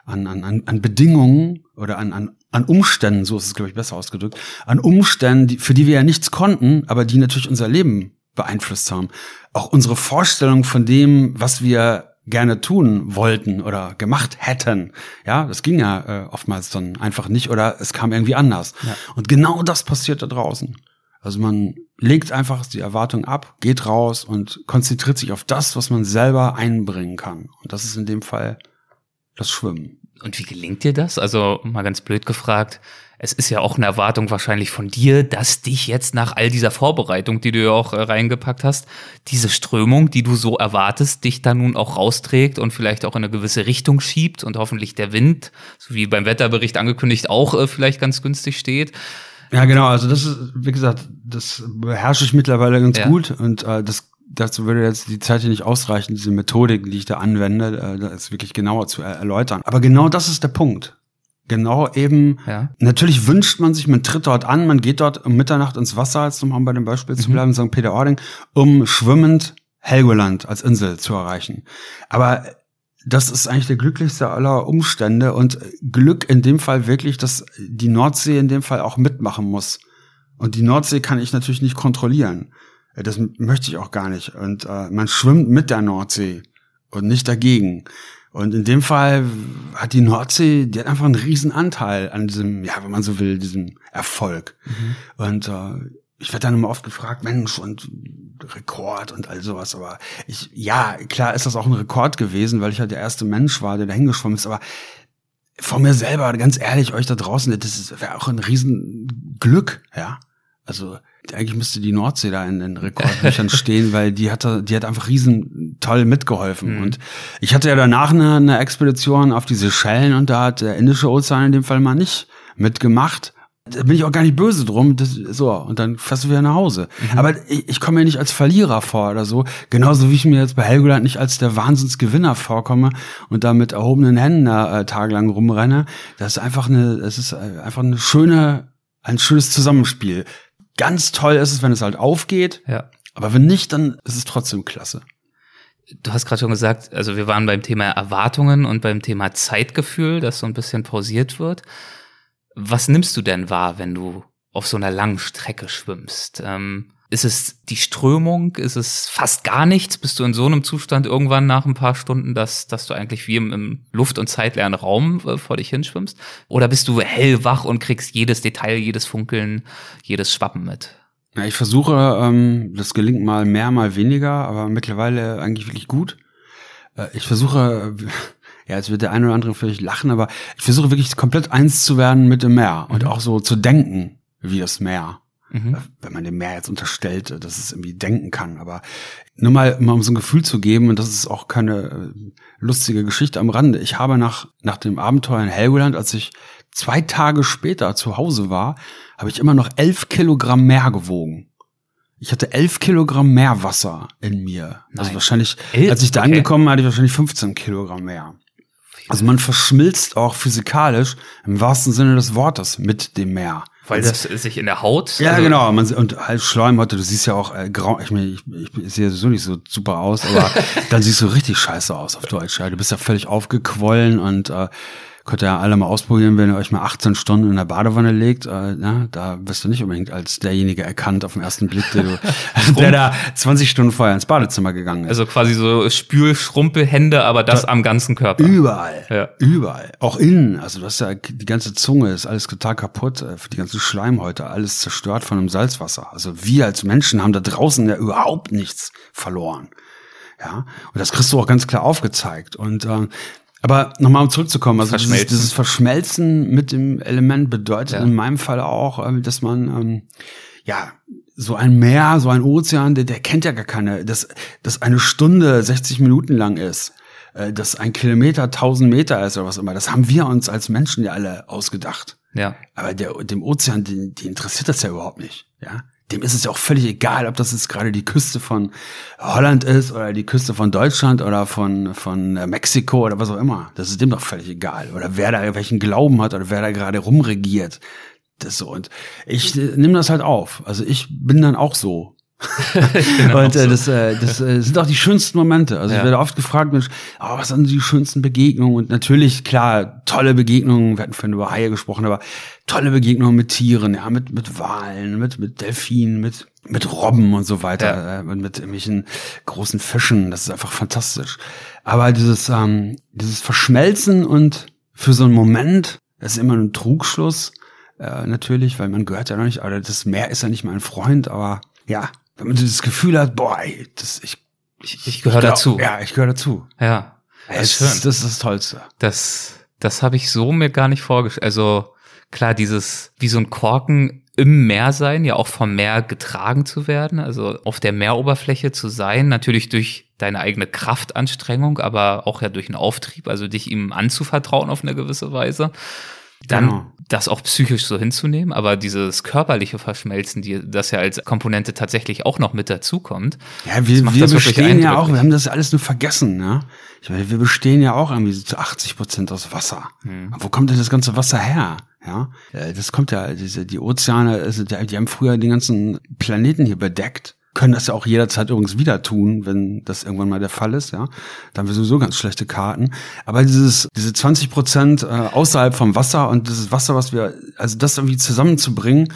an, an, an Bedingungen oder an, an, an Umständen, so ist es, glaube ich, besser ausgedrückt, an Umständen, die, für die wir ja nichts konnten, aber die natürlich unser Leben beeinflusst haben. Auch unsere Vorstellung von dem, was wir gerne tun wollten oder gemacht hätten. Ja, das ging ja äh, oftmals dann einfach nicht oder es kam irgendwie anders. Ja. Und genau das passiert da draußen. Also man legt einfach die Erwartung ab, geht raus und konzentriert sich auf das, was man selber einbringen kann. Und das ist in dem Fall das Schwimmen. Und wie gelingt dir das? Also mal ganz blöd gefragt, es ist ja auch eine Erwartung wahrscheinlich von dir, dass dich jetzt nach all dieser Vorbereitung, die du ja auch äh, reingepackt hast, diese Strömung, die du so erwartest, dich da nun auch rausträgt und vielleicht auch in eine gewisse Richtung schiebt und hoffentlich der Wind, so wie beim Wetterbericht angekündigt, auch äh, vielleicht ganz günstig steht. Ja, genau. Also das ist, wie gesagt, das beherrsche ich mittlerweile ganz ja. gut und äh, das dazu würde jetzt die Zeit hier nicht ausreichen, diese Methodik, die ich da anwende, äh, das wirklich genauer zu erläutern. Aber genau das ist der Punkt. Genau eben. Ja. Natürlich wünscht man sich, man tritt dort an, man geht dort um Mitternacht ins Wasser, jetzt um bei dem Beispiel mhm. zu bleiben, St. Peter-Ording, um schwimmend Helgoland als Insel zu erreichen. Aber das ist eigentlich der glücklichste aller Umstände und Glück in dem Fall wirklich, dass die Nordsee in dem Fall auch mitmachen muss. Und die Nordsee kann ich natürlich nicht kontrollieren. Das möchte ich auch nicht. Und äh, man schwimmt mit der Nordsee und nicht dagegen. Und in dem Fall hat die Nordsee, die hat einfach einen riesen Anteil an diesem, ja, wenn man so will, diesem Erfolg. Mhm. Und äh, ich werde dann immer oft gefragt, Mensch, und Rekord und all sowas. Aber ich, ja, klar ist das auch ein Rekord gewesen, weil ich halt der erste Mensch war, der da hingeschwommen ist. Aber von mir selber, ganz ehrlich, euch da draußen, das wäre auch ein Riesenglück, ja. Also eigentlich müsste die Nordsee da in den Rekordbüchern stehen, weil die hat, die hat einfach riesen toll mitgeholfen. Mhm. Und ich hatte ja danach eine, eine Expedition auf die Seychellen und da hat der Indische Ozean in dem Fall mal nicht mitgemacht. Da bin ich auch gar nicht böse drum. Das, so, und dann fährst du wieder nach Hause. Mhm. Aber ich, ich komme mir nicht als Verlierer vor oder so. Genauso wie ich mir jetzt bei Helgoland nicht als der Wahnsinnsgewinner vorkomme und da mit erhobenen Händen da, äh, tagelang rumrenne. Das ist einfach eine, das ist äh, einfach eine schöne, ein schönes Zusammenspiel Ganz toll ist es, wenn es halt aufgeht. Ja. Aber wenn nicht, dann ist es trotzdem klasse. Du hast gerade schon gesagt, also wir waren beim Thema Erwartungen und beim Thema Zeitgefühl, das so ein bisschen pausiert wird. Was nimmst du denn wahr, wenn du auf so einer langen Strecke schwimmst? Ähm, ist es die Strömung? Ist es fast gar nichts? Bist du in so einem Zustand irgendwann nach ein paar Stunden, dass, dass du eigentlich wie im, im luft- und zeitleeren Raum äh, vor dich hinschwimmst? Oder bist du hellwach und kriegst jedes Detail, jedes Funkeln, jedes Schwappen mit? Ja, ich versuche, ähm, das gelingt mal mehr, mal weniger, aber mittlerweile eigentlich wirklich gut. Äh, ich versuche, ja, jetzt wird der eine oder andere vielleicht lachen, aber ich versuche wirklich komplett eins zu werden mit dem Meer und mhm. auch so zu denken wie das Meer. Mhm. Wenn man dem Meer jetzt unterstellt, dass es irgendwie denken kann. Aber nur mal, mal um so ein Gefühl zu geben, und das ist auch keine äh, lustige Geschichte am Rande. Ich habe nach, nach dem Abenteuer in Helgoland, als ich zwei Tage später zu Hause war, habe ich immer noch elf Kilogramm mehr gewogen. Ich hatte elf Kilogramm mehr Wasser in mir. Also Nein. Also wahrscheinlich, elf? als ich da okay. angekommen hatte ich wahrscheinlich 15 Kilogramm mehr. Also man verschmilzt auch physikalisch im wahrsten Sinne des Wortes mit dem Meer. Weil das sich in der Haut. Ja, also genau. Man, und halt Schleimhaut, du siehst ja auch äh, grau. Ich, meine, ich, ich sehe sowieso nicht so super aus, aber dann siehst du richtig scheiße aus auf Deutsch. Ja. Du bist ja völlig aufgequollen und äh, Könnt ihr ja alle mal ausprobieren, wenn ihr euch mal 18 Stunden in der Badewanne legt. Äh, na, da wirst du nicht unbedingt als derjenige erkannt auf den ersten Blick, der, du, der da 20 Stunden vorher ins Badezimmer gegangen ist. Also quasi so Spülschrumpelhände, aber das da, am ganzen Körper. Überall. Ja. Überall. Auch innen. Also du hast ja die ganze Zunge ist alles total kaputt, äh, die ganze Schleimhäute, alles zerstört von dem Salzwasser. Also wir als Menschen haben da draußen ja überhaupt nichts verloren. Ja, und das kriegst du auch ganz klar aufgezeigt. Und äh, aber nochmal um zurückzukommen, also dieses, dieses, Verschmelzen mit dem Element bedeutet ja. in meinem Fall auch, ähm, dass man ähm, ja so ein Meer, so ein Ozean, der, der kennt ja gar keine, dass, dass eine Stunde 60 Minuten lang ist, äh, dass ein Kilometer 1000 Meter ist oder was immer. Das haben wir uns als Menschen ja alle ausgedacht. Ja. Aber der, dem Ozean, die, die interessiert das ja überhaupt nicht. Ja dem ist es ja auch völlig egal, ob das jetzt gerade die Küste von Holland ist oder die Küste von Deutschland oder von, von äh, Mexiko oder was auch immer. Das ist dem doch völlig egal. Oder wer da welchen Glauben hat oder wer da gerade rumregiert. Das so. Und ich äh, nehme das halt auf. Also ich bin dann auch so. und äh, das, äh, das äh, sind auch die schönsten Momente. Also ja. ich werde oft gefragt, Mensch, oh, was sind die schönsten Begegnungen? Und natürlich, klar, tolle Begegnungen, wir hatten vorhin über Haie gesprochen, aber tolle Begegnungen mit Tieren, ja, mit, mit Walen, mit, mit Delfinen, mit, mit Robben und so weiter, ja. äh, und mit irgendwelchen großen Fischen. Das ist einfach fantastisch. Aber dieses, ähm, dieses Verschmelzen und für so einen Moment, das ist immer ein Trugschluss, äh, natürlich, weil man gehört ja noch nicht, aber das Meer ist ja nicht mein Freund, aber ja, wenn man das Gefühl hat, boah, ey, das, ich, ich, ich gehöre dazu. Ja, ich gehöre dazu. Ja. Das ist, schön. das ist das Tollste. Das, das habe ich so mir gar nicht vorgestellt. Also klar, dieses, wie so ein Korken im Meer sein, ja auch vom Meer getragen zu werden, also auf der Meeroberfläche zu sein, natürlich durch deine eigene Kraftanstrengung, aber auch ja durch einen Auftrieb, also dich ihm anzuvertrauen auf eine gewisse Weise. Dann genau. das auch psychisch so hinzunehmen, aber dieses körperliche Verschmelzen, die, das ja als Komponente tatsächlich auch noch mit dazukommt. Ja, wir, wir bestehen ja auch, wir haben das alles nur vergessen, ne? Ich meine, wir bestehen ja auch irgendwie zu 80 Prozent aus Wasser. Hm. Wo kommt denn das ganze Wasser her? Ja, äh, das kommt ja, diese, die Ozeane, also die, die haben früher den ganzen Planeten hier bedeckt können das ja auch jederzeit übrigens wieder tun, wenn das irgendwann mal der Fall ist, ja. Dann haben wir sowieso ganz schlechte Karten. Aber dieses, diese 20 Prozent äh, außerhalb vom Wasser und dieses Wasser, was wir, also das irgendwie zusammenzubringen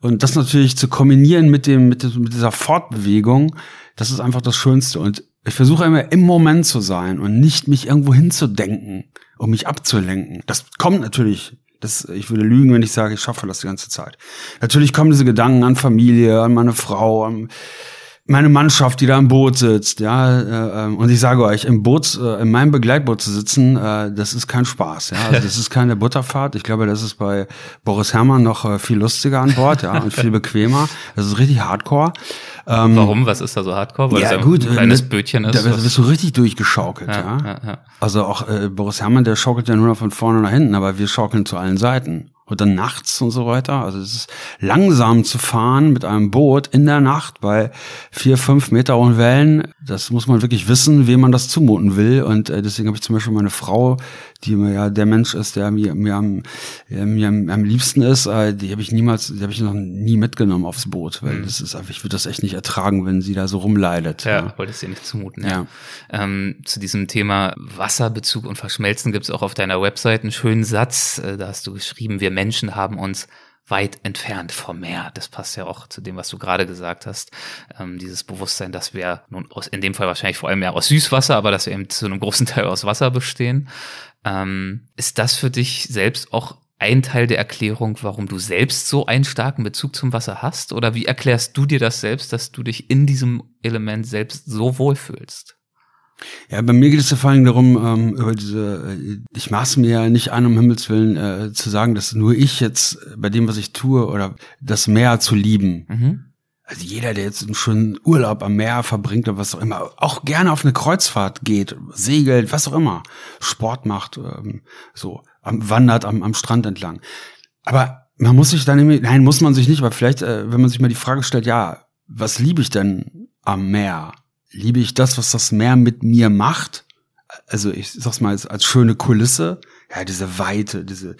und das natürlich zu kombinieren mit dem, mit, mit dieser Fortbewegung, das ist einfach das Schönste. Und ich versuche immer im Moment zu sein und nicht mich irgendwo hinzudenken, um mich abzulenken. Das kommt natürlich das, ich würde lügen, wenn ich sage, ich schaffe das die ganze Zeit. Natürlich kommen diese Gedanken an Familie, an meine Frau, an meine Mannschaft, die da im Boot sitzt, ja, äh, ähm, und ich sage euch, im Boot, äh, in meinem Begleitboot zu sitzen, äh, das ist kein Spaß, ja, also das ist keine Butterfahrt. Ich glaube, das ist bei Boris Herrmann noch äh, viel lustiger an Bord, ja, und viel bequemer. Das ist richtig Hardcore. Ähm, Warum? Was ist da so Hardcore? Weil ja, das gut, ein kleines Bötchen ist. Da wirst du richtig durchgeschaukelt, ja. ja. ja, ja. Also auch äh, Boris Herrmann, der schaukelt ja nur noch von vorne nach hinten, aber wir schaukeln zu allen Seiten oder nachts und so weiter. Also es ist langsam zu fahren mit einem Boot in der Nacht bei vier, fünf Meter hohen Wellen. Das muss man wirklich wissen, wem man das zumuten will. Und äh, deswegen habe ich zum Beispiel meine Frau, die mir ja der Mensch ist, der mir, mir, am, mir am, am liebsten ist, äh, die habe ich niemals, die habe ich noch nie mitgenommen aufs Boot, weil mhm. das ist einfach, ich würde das echt nicht ertragen, wenn sie da so rumleidet. Ja, ja. wollte es dir nicht zumuten. Ja. ja. Ähm, zu diesem Thema Wasserbezug und Verschmelzen gibt es auch auf deiner Website einen schönen Satz. Äh, da hast du geschrieben, wir Menschen haben uns weit entfernt vom Meer. Das passt ja auch zu dem, was du gerade gesagt hast. Ähm, dieses Bewusstsein, dass wir nun aus, in dem Fall wahrscheinlich vor allem mehr aus Süßwasser, aber dass wir eben zu einem großen Teil aus Wasser bestehen. Ähm, ist das für dich selbst auch ein Teil der Erklärung, warum du selbst so einen starken Bezug zum Wasser hast? Oder wie erklärst du dir das selbst, dass du dich in diesem Element selbst so wohlfühlst? Ja, bei mir geht es ja vor allem darum, ähm, über diese, äh, ich maße mir ja nicht an, um Himmels Willen äh, zu sagen, dass nur ich jetzt bei dem, was ich tue, oder das Meer zu lieben. Mhm. Also jeder, der jetzt einen schönen Urlaub am Meer verbringt oder was auch immer, auch gerne auf eine Kreuzfahrt geht, segelt, was auch immer, Sport macht, ähm, so, am, wandert am, am Strand entlang. Aber man muss sich dann, irgendwie, nein, muss man sich nicht, aber vielleicht, äh, wenn man sich mal die Frage stellt, ja, was liebe ich denn am Meer? liebe ich das, was das Meer mit mir macht. Also ich sag's mal als, als schöne Kulisse. Ja, diese Weite, diese,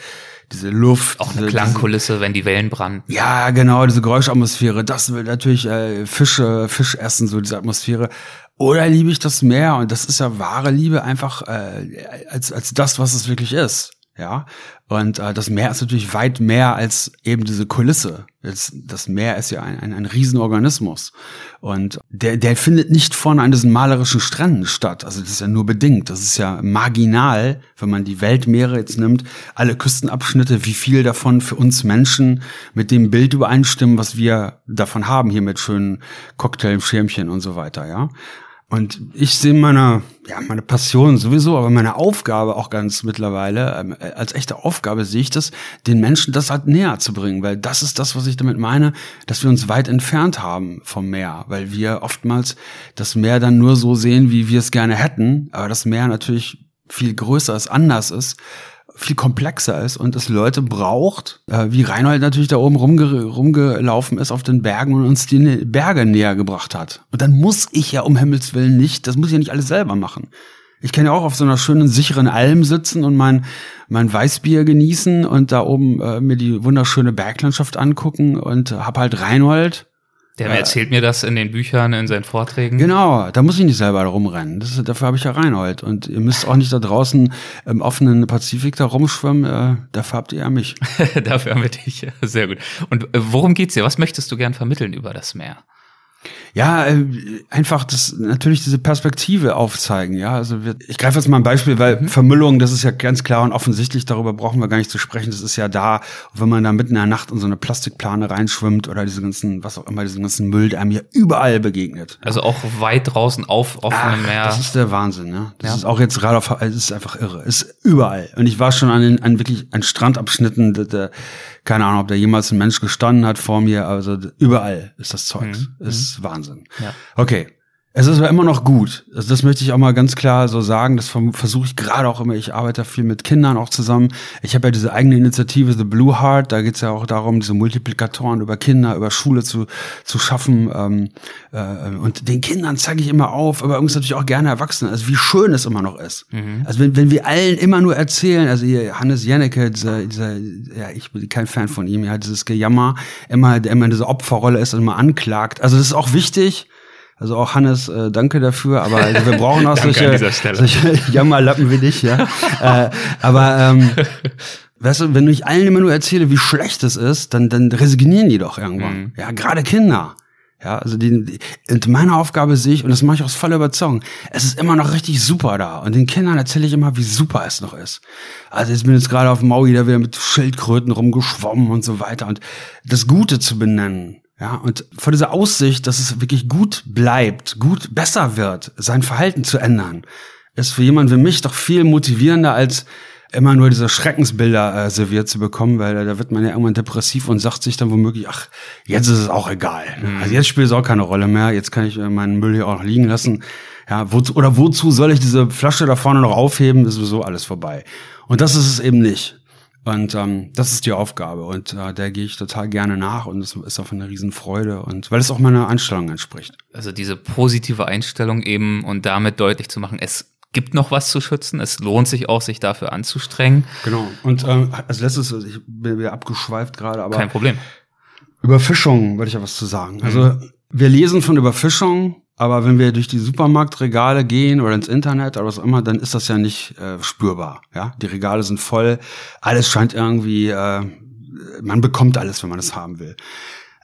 diese Luft. Auch eine diese, Klangkulisse, diese, wenn die Wellen branden. Ja, genau, diese Geräuschatmosphäre. Das will natürlich äh, Fische, Fisch essen, so diese Atmosphäre. Oder liebe ich das Meer? Und das ist ja wahre Liebe einfach äh, als, als das, was es wirklich ist. Ja, und äh, das Meer ist natürlich weit mehr als eben diese Kulisse. Das, das Meer ist ja ein, ein, ein Riesenorganismus. Und der, der findet nicht vorne an diesen malerischen Stränden statt. Also das ist ja nur bedingt. Das ist ja marginal, wenn man die Weltmeere jetzt nimmt, alle Küstenabschnitte, wie viel davon für uns Menschen mit dem Bild übereinstimmen, was wir davon haben, hier mit schönen Cocktailschirmchen und so weiter, ja. Und ich sehe meine, ja, meine Passion sowieso, aber meine Aufgabe auch ganz mittlerweile, ähm, als echte Aufgabe sehe ich das, den Menschen das halt näher zu bringen, weil das ist das, was ich damit meine, dass wir uns weit entfernt haben vom Meer, weil wir oftmals das Meer dann nur so sehen, wie wir es gerne hätten, aber das Meer natürlich viel größer ist, anders ist viel komplexer ist und es Leute braucht, äh, wie Reinhold natürlich da oben rumge rumgelaufen ist auf den Bergen und uns die Berge näher gebracht hat. Und dann muss ich ja um Himmels Willen nicht, das muss ich ja nicht alles selber machen. Ich kann ja auch auf so einer schönen, sicheren Alm sitzen und mein, mein Weißbier genießen und da oben äh, mir die wunderschöne Berglandschaft angucken und hab halt Reinhold, Der erzählt mir das in den Büchern, in seinen Vorträgen. Genau, da muss ich nicht selber rumrennen. Das, dafür habe ich ja Reinhold. Und ihr müsst auch nicht da draußen im offenen Pazifik da rumschwimmen. Äh, dafür habt ihr ja mich. dafür haben wir dich. Sehr gut. Und äh, worum geht's dir? Was möchtest du gern vermitteln über das Meer? Ja, äh, einfach das natürlich diese Perspektive aufzeigen. Ja, also wir, ich greife jetzt mal ein Beispiel, weil mhm. Vermüllung, das ist ja ganz klar und offensichtlich. Darüber brauchen wir gar nicht zu sprechen. Das ist ja da, wenn man da mitten in der Nacht in so eine Plastikplane reinschwimmt oder diese ganzen, was auch immer, diesen ganzen Müll, der einem hier überall begegnet. Also auch weit draußen auf offenem Meer. Das ist der Wahnsinn. Ne? Das ja. ist auch jetzt gerade auf, es ist einfach irre. Es ist überall. Und ich war schon an, den, an wirklich an Strandabschnitten, der, der keine Ahnung, ob da jemals ein Mensch gestanden hat vor mir. Also überall ist das Zeug. Mhm. Ist mhm. Wahnsinn. Ja. Okay. Es ist aber immer noch gut. Also das möchte ich auch mal ganz klar so sagen. Das versuche ich gerade auch immer. Ich arbeite viel mit Kindern auch zusammen. Ich habe ja diese eigene Initiative The Blue Heart. Da geht es ja auch darum, diese Multiplikatoren über Kinder, über Schule zu, zu schaffen. Ähm, äh, und den Kindern zeige ich immer auf, aber übrigens natürlich auch gerne Erwachsenen. Also wie schön es immer noch ist. Mhm. Also wenn, wenn wir allen immer nur erzählen, also hier Hannes Jennecke, dieser, dieser, ja, ich bin kein Fan von ihm, ja, dieses Gejammer, immer, der immer in dieser Opferrolle ist und immer anklagt. Also das ist auch wichtig. Also auch Hannes, äh, danke dafür, aber also wir brauchen auch solche, solche Jammerlappen wie dich, ja. äh, aber ähm, weißt du, wenn ich allen immer nur erzähle, wie schlecht es ist, dann, dann resignieren die doch irgendwann. Mhm. Ja, gerade Kinder. Ja, also die, die, und meine Aufgabe sehe ich, und das mache ich aus voller Überzeugung, es ist immer noch richtig super da. Und den Kindern erzähle ich immer, wie super es noch ist. Also ich bin jetzt gerade auf Maui, da wieder mit Schildkröten rumgeschwommen und so weiter. Und das Gute zu benennen, ja, und vor dieser Aussicht, dass es wirklich gut bleibt, gut besser wird, sein Verhalten zu ändern, ist für jemanden wie mich doch viel motivierender als immer nur diese Schreckensbilder äh, serviert zu bekommen, weil da wird man ja irgendwann depressiv und sagt sich dann womöglich, ach, jetzt ist es auch egal. Mhm. Also jetzt spielt es auch keine Rolle mehr, jetzt kann ich äh, meinen Müll hier auch noch liegen lassen. Ja, wozu, oder wozu soll ich diese Flasche da vorne noch aufheben, ist sowieso alles vorbei. Und das ist es eben nicht. Und ähm, das ist die Aufgabe und äh, der gehe ich total gerne nach und es ist auch eine Riesenfreude und weil es auch meiner Anstellung entspricht. Also diese positive Einstellung eben und damit deutlich zu machen, es gibt noch was zu schützen, es lohnt sich auch, sich dafür anzustrengen. Genau. Und ähm, als letztes, ich bin wieder abgeschweift gerade, aber kein Problem. Überfischung würde ich ja was zu sagen. Also mhm. wir lesen von Überfischung aber wenn wir durch die Supermarktregale gehen oder ins Internet oder was auch immer, dann ist das ja nicht äh, spürbar. Ja, die Regale sind voll. Alles scheint irgendwie, äh, man bekommt alles, wenn man es haben will.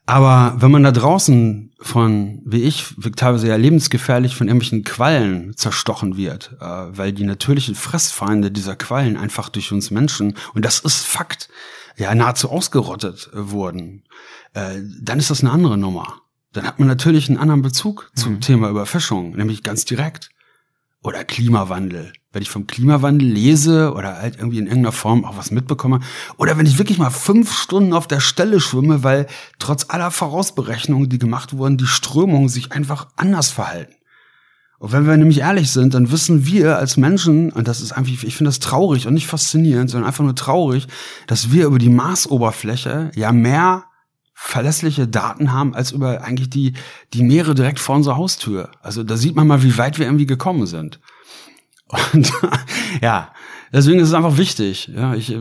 Aber wenn man da draußen von, wie ich, teilweise ja lebensgefährlich von irgendwelchen Quallen zerstochen wird, äh, weil die natürlichen Fressfeinde dieser Quallen einfach durch uns Menschen, und das ist Fakt, ja nahezu ausgerottet wurden, äh, dann ist das eine andere Nummer dann hat man natürlich einen anderen Bezug zum mhm. Thema Überfischung, nämlich ganz direkt. Oder Klimawandel. Wenn ich vom Klimawandel lese oder halt irgendwie in irgendeiner Form auch was mitbekomme. Oder wenn ich wirklich mal fünf Stunden auf der Stelle schwimme, weil trotz aller Vorausberechnungen, die gemacht wurden, die Strömungen sich einfach anders verhalten. Und wenn wir nämlich ehrlich sind, dann wissen wir als Menschen, und das ist einfach, ich finde das traurig und nicht faszinierend, sondern einfach nur traurig, dass wir über die Marsoberfläche ja mehr verlässliche Daten haben als über eigentlich die, die Meere direkt vor unserer Haustür. Also da sieht man mal, wie weit wir irgendwie gekommen sind. Und ja, deswegen ist es einfach wichtig. Ja, ich, äh,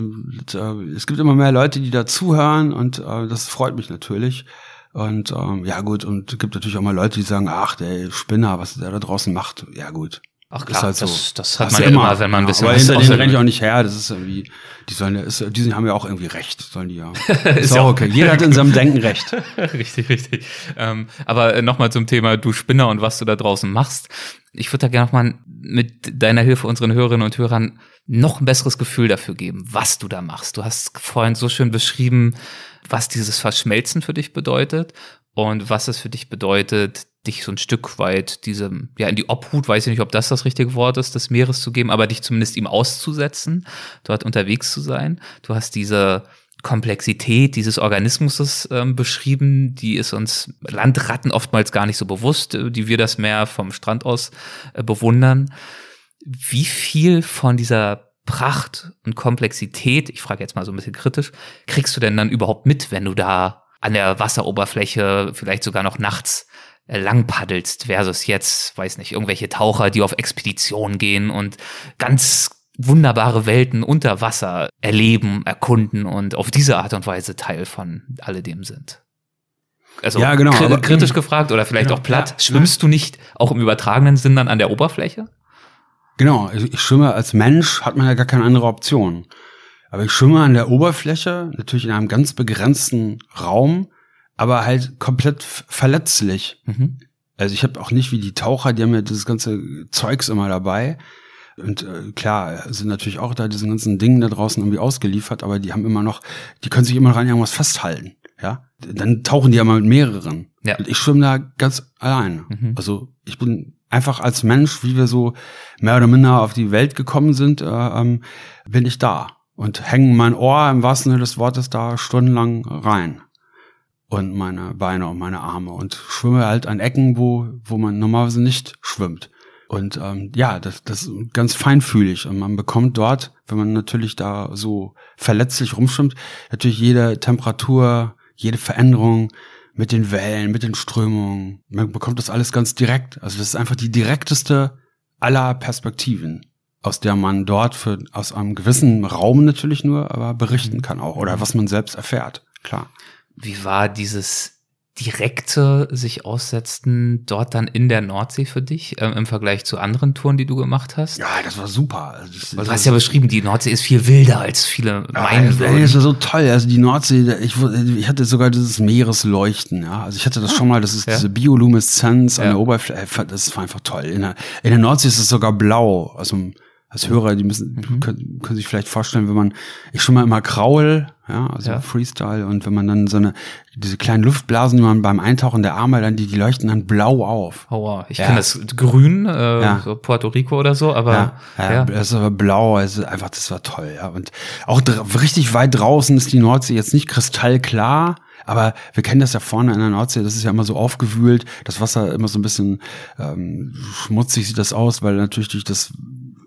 es gibt immer mehr Leute, die da zuhören und äh, das freut mich natürlich. Und ähm, ja gut, und es gibt natürlich auch mal Leute, die sagen, ach, der Spinner, was der da draußen macht. Ja gut, Ach klar, halt so. das, das hat man ja immer, wenn man ein bisschen ja, aber hinter denen renne ich auch nicht her. Das ist irgendwie, die sollen ist, die haben ja auch irgendwie Recht, sollen die ja. ist, ist auch okay. Jeder hat in seinem Denken Recht. richtig, richtig. Ähm, aber nochmal zum Thema du Spinner und was du da draußen machst. Ich würde da gerne nochmal mit deiner Hilfe unseren Hörerinnen und Hörern noch ein besseres Gefühl dafür geben, was du da machst. Du hast vorhin so schön beschrieben, was dieses Verschmelzen für dich bedeutet und was es für dich bedeutet, dich so ein Stück weit diesem, ja, in die Obhut, weiß ich nicht, ob das das richtige Wort ist, des Meeres zu geben, aber dich zumindest ihm auszusetzen, dort unterwegs zu sein. Du hast diese Komplexität dieses Organismus ähm, beschrieben, die ist uns Landratten oftmals gar nicht so bewusst, äh, die wir das Meer vom Strand aus äh, bewundern. Wie viel von dieser Pracht und Komplexität, ich frage jetzt mal so ein bisschen kritisch, kriegst du denn dann überhaupt mit, wenn du da an der Wasseroberfläche vielleicht sogar noch nachts äh, lang paddelst versus jetzt, weiß nicht, irgendwelche Taucher, die auf Expedition gehen und ganz wunderbare Welten unter Wasser erleben, erkunden und auf diese Art und Weise Teil von alledem sind. Also Ja, genau, kri- aber- kritisch gefragt oder vielleicht Genau, auch platt. ja, Schwimmst du nicht auch im übertragenen Sinn dann an der Oberfläche? Genau, also ich schwimme als Mensch, hat man ja gar keine andere Option. Aber ich schwimme an der Oberfläche, natürlich in einem ganz begrenzten Raum, aber halt komplett verletzlich. Mhm. Also ich habe auch nicht wie die Taucher, die haben ja dieses ganze Zeugs immer dabei. Und äh, klar, sind natürlich auch da diesen ganzen Dingen da draußen irgendwie ausgeliefert, aber die haben immer noch, die können sich immer noch an irgendwas festhalten. Ja, dann tauchen die ja mal mit mehreren. Ja. Und ich schwimme da ganz alleine. Mhm. Also ich bin einfach als Mensch, wie wir so mehr oder minder auf die Welt gekommen sind, äh, ähm, bin ich da und hängen mein Ohr im wahrsten Sinne des Wortes da stundenlang rein und meine Beine und meine Arme und schwimme halt an Ecken, wo wo man normalerweise nicht schwimmt. Und ähm, ja, das, das ist ganz feinfühlig. Und man bekommt dort, wenn man natürlich da so verletzlich rumschwimmt, natürlich jede Temperatur, jede Veränderung mit den Wellen, mit den Strömungen. Man bekommt das alles ganz direkt. Also das ist einfach die direkteste aller Perspektiven, aus der man dort für, aus einem gewissen Raum natürlich nur, aber berichten kann auch. Oder was man selbst erfährt. Klar. Wie war dieses direkte sich aussetzen dort dann in der Nordsee für dich ähm, im Vergleich zu anderen Touren, die du gemacht hast? Ja, das war super. Also das, Weil du hast ja beschrieben, die Nordsee ist viel wilder als viele meinen Ja, würden. das war so toll. Also die Nordsee, ich, ich hatte sogar dieses Meeresleuchten. Ja, also ich hatte das schon mal. Das ist Ja. diese Biolumineszenz an Ja. der Oberfläche. Das war einfach toll. In der, in der Nordsee ist es sogar blau. Also als Hörer, die müssen Mhm. können, können sich vielleicht vorstellen, wenn man ich schon mal immer Kraul, ja, also Ja. Freestyle und wenn man dann so eine diese kleinen Luftblasen, die man beim Eintauchen der Arme dann die die leuchten dann blau auf. Oh, wow. Ich Ja. kenne das Grün, äh, Ja. so Puerto Rico oder so, aber Ja, ja, das ist aber blau, also einfach, das war toll, ja. Und auch richtig weit draußen ist die Nordsee jetzt nicht kristallklar, aber wir kennen das ja vorne in der Nordsee, das ist ja immer so aufgewühlt, das Wasser immer so ein bisschen ähm, schmutzig sieht das aus, weil natürlich durch das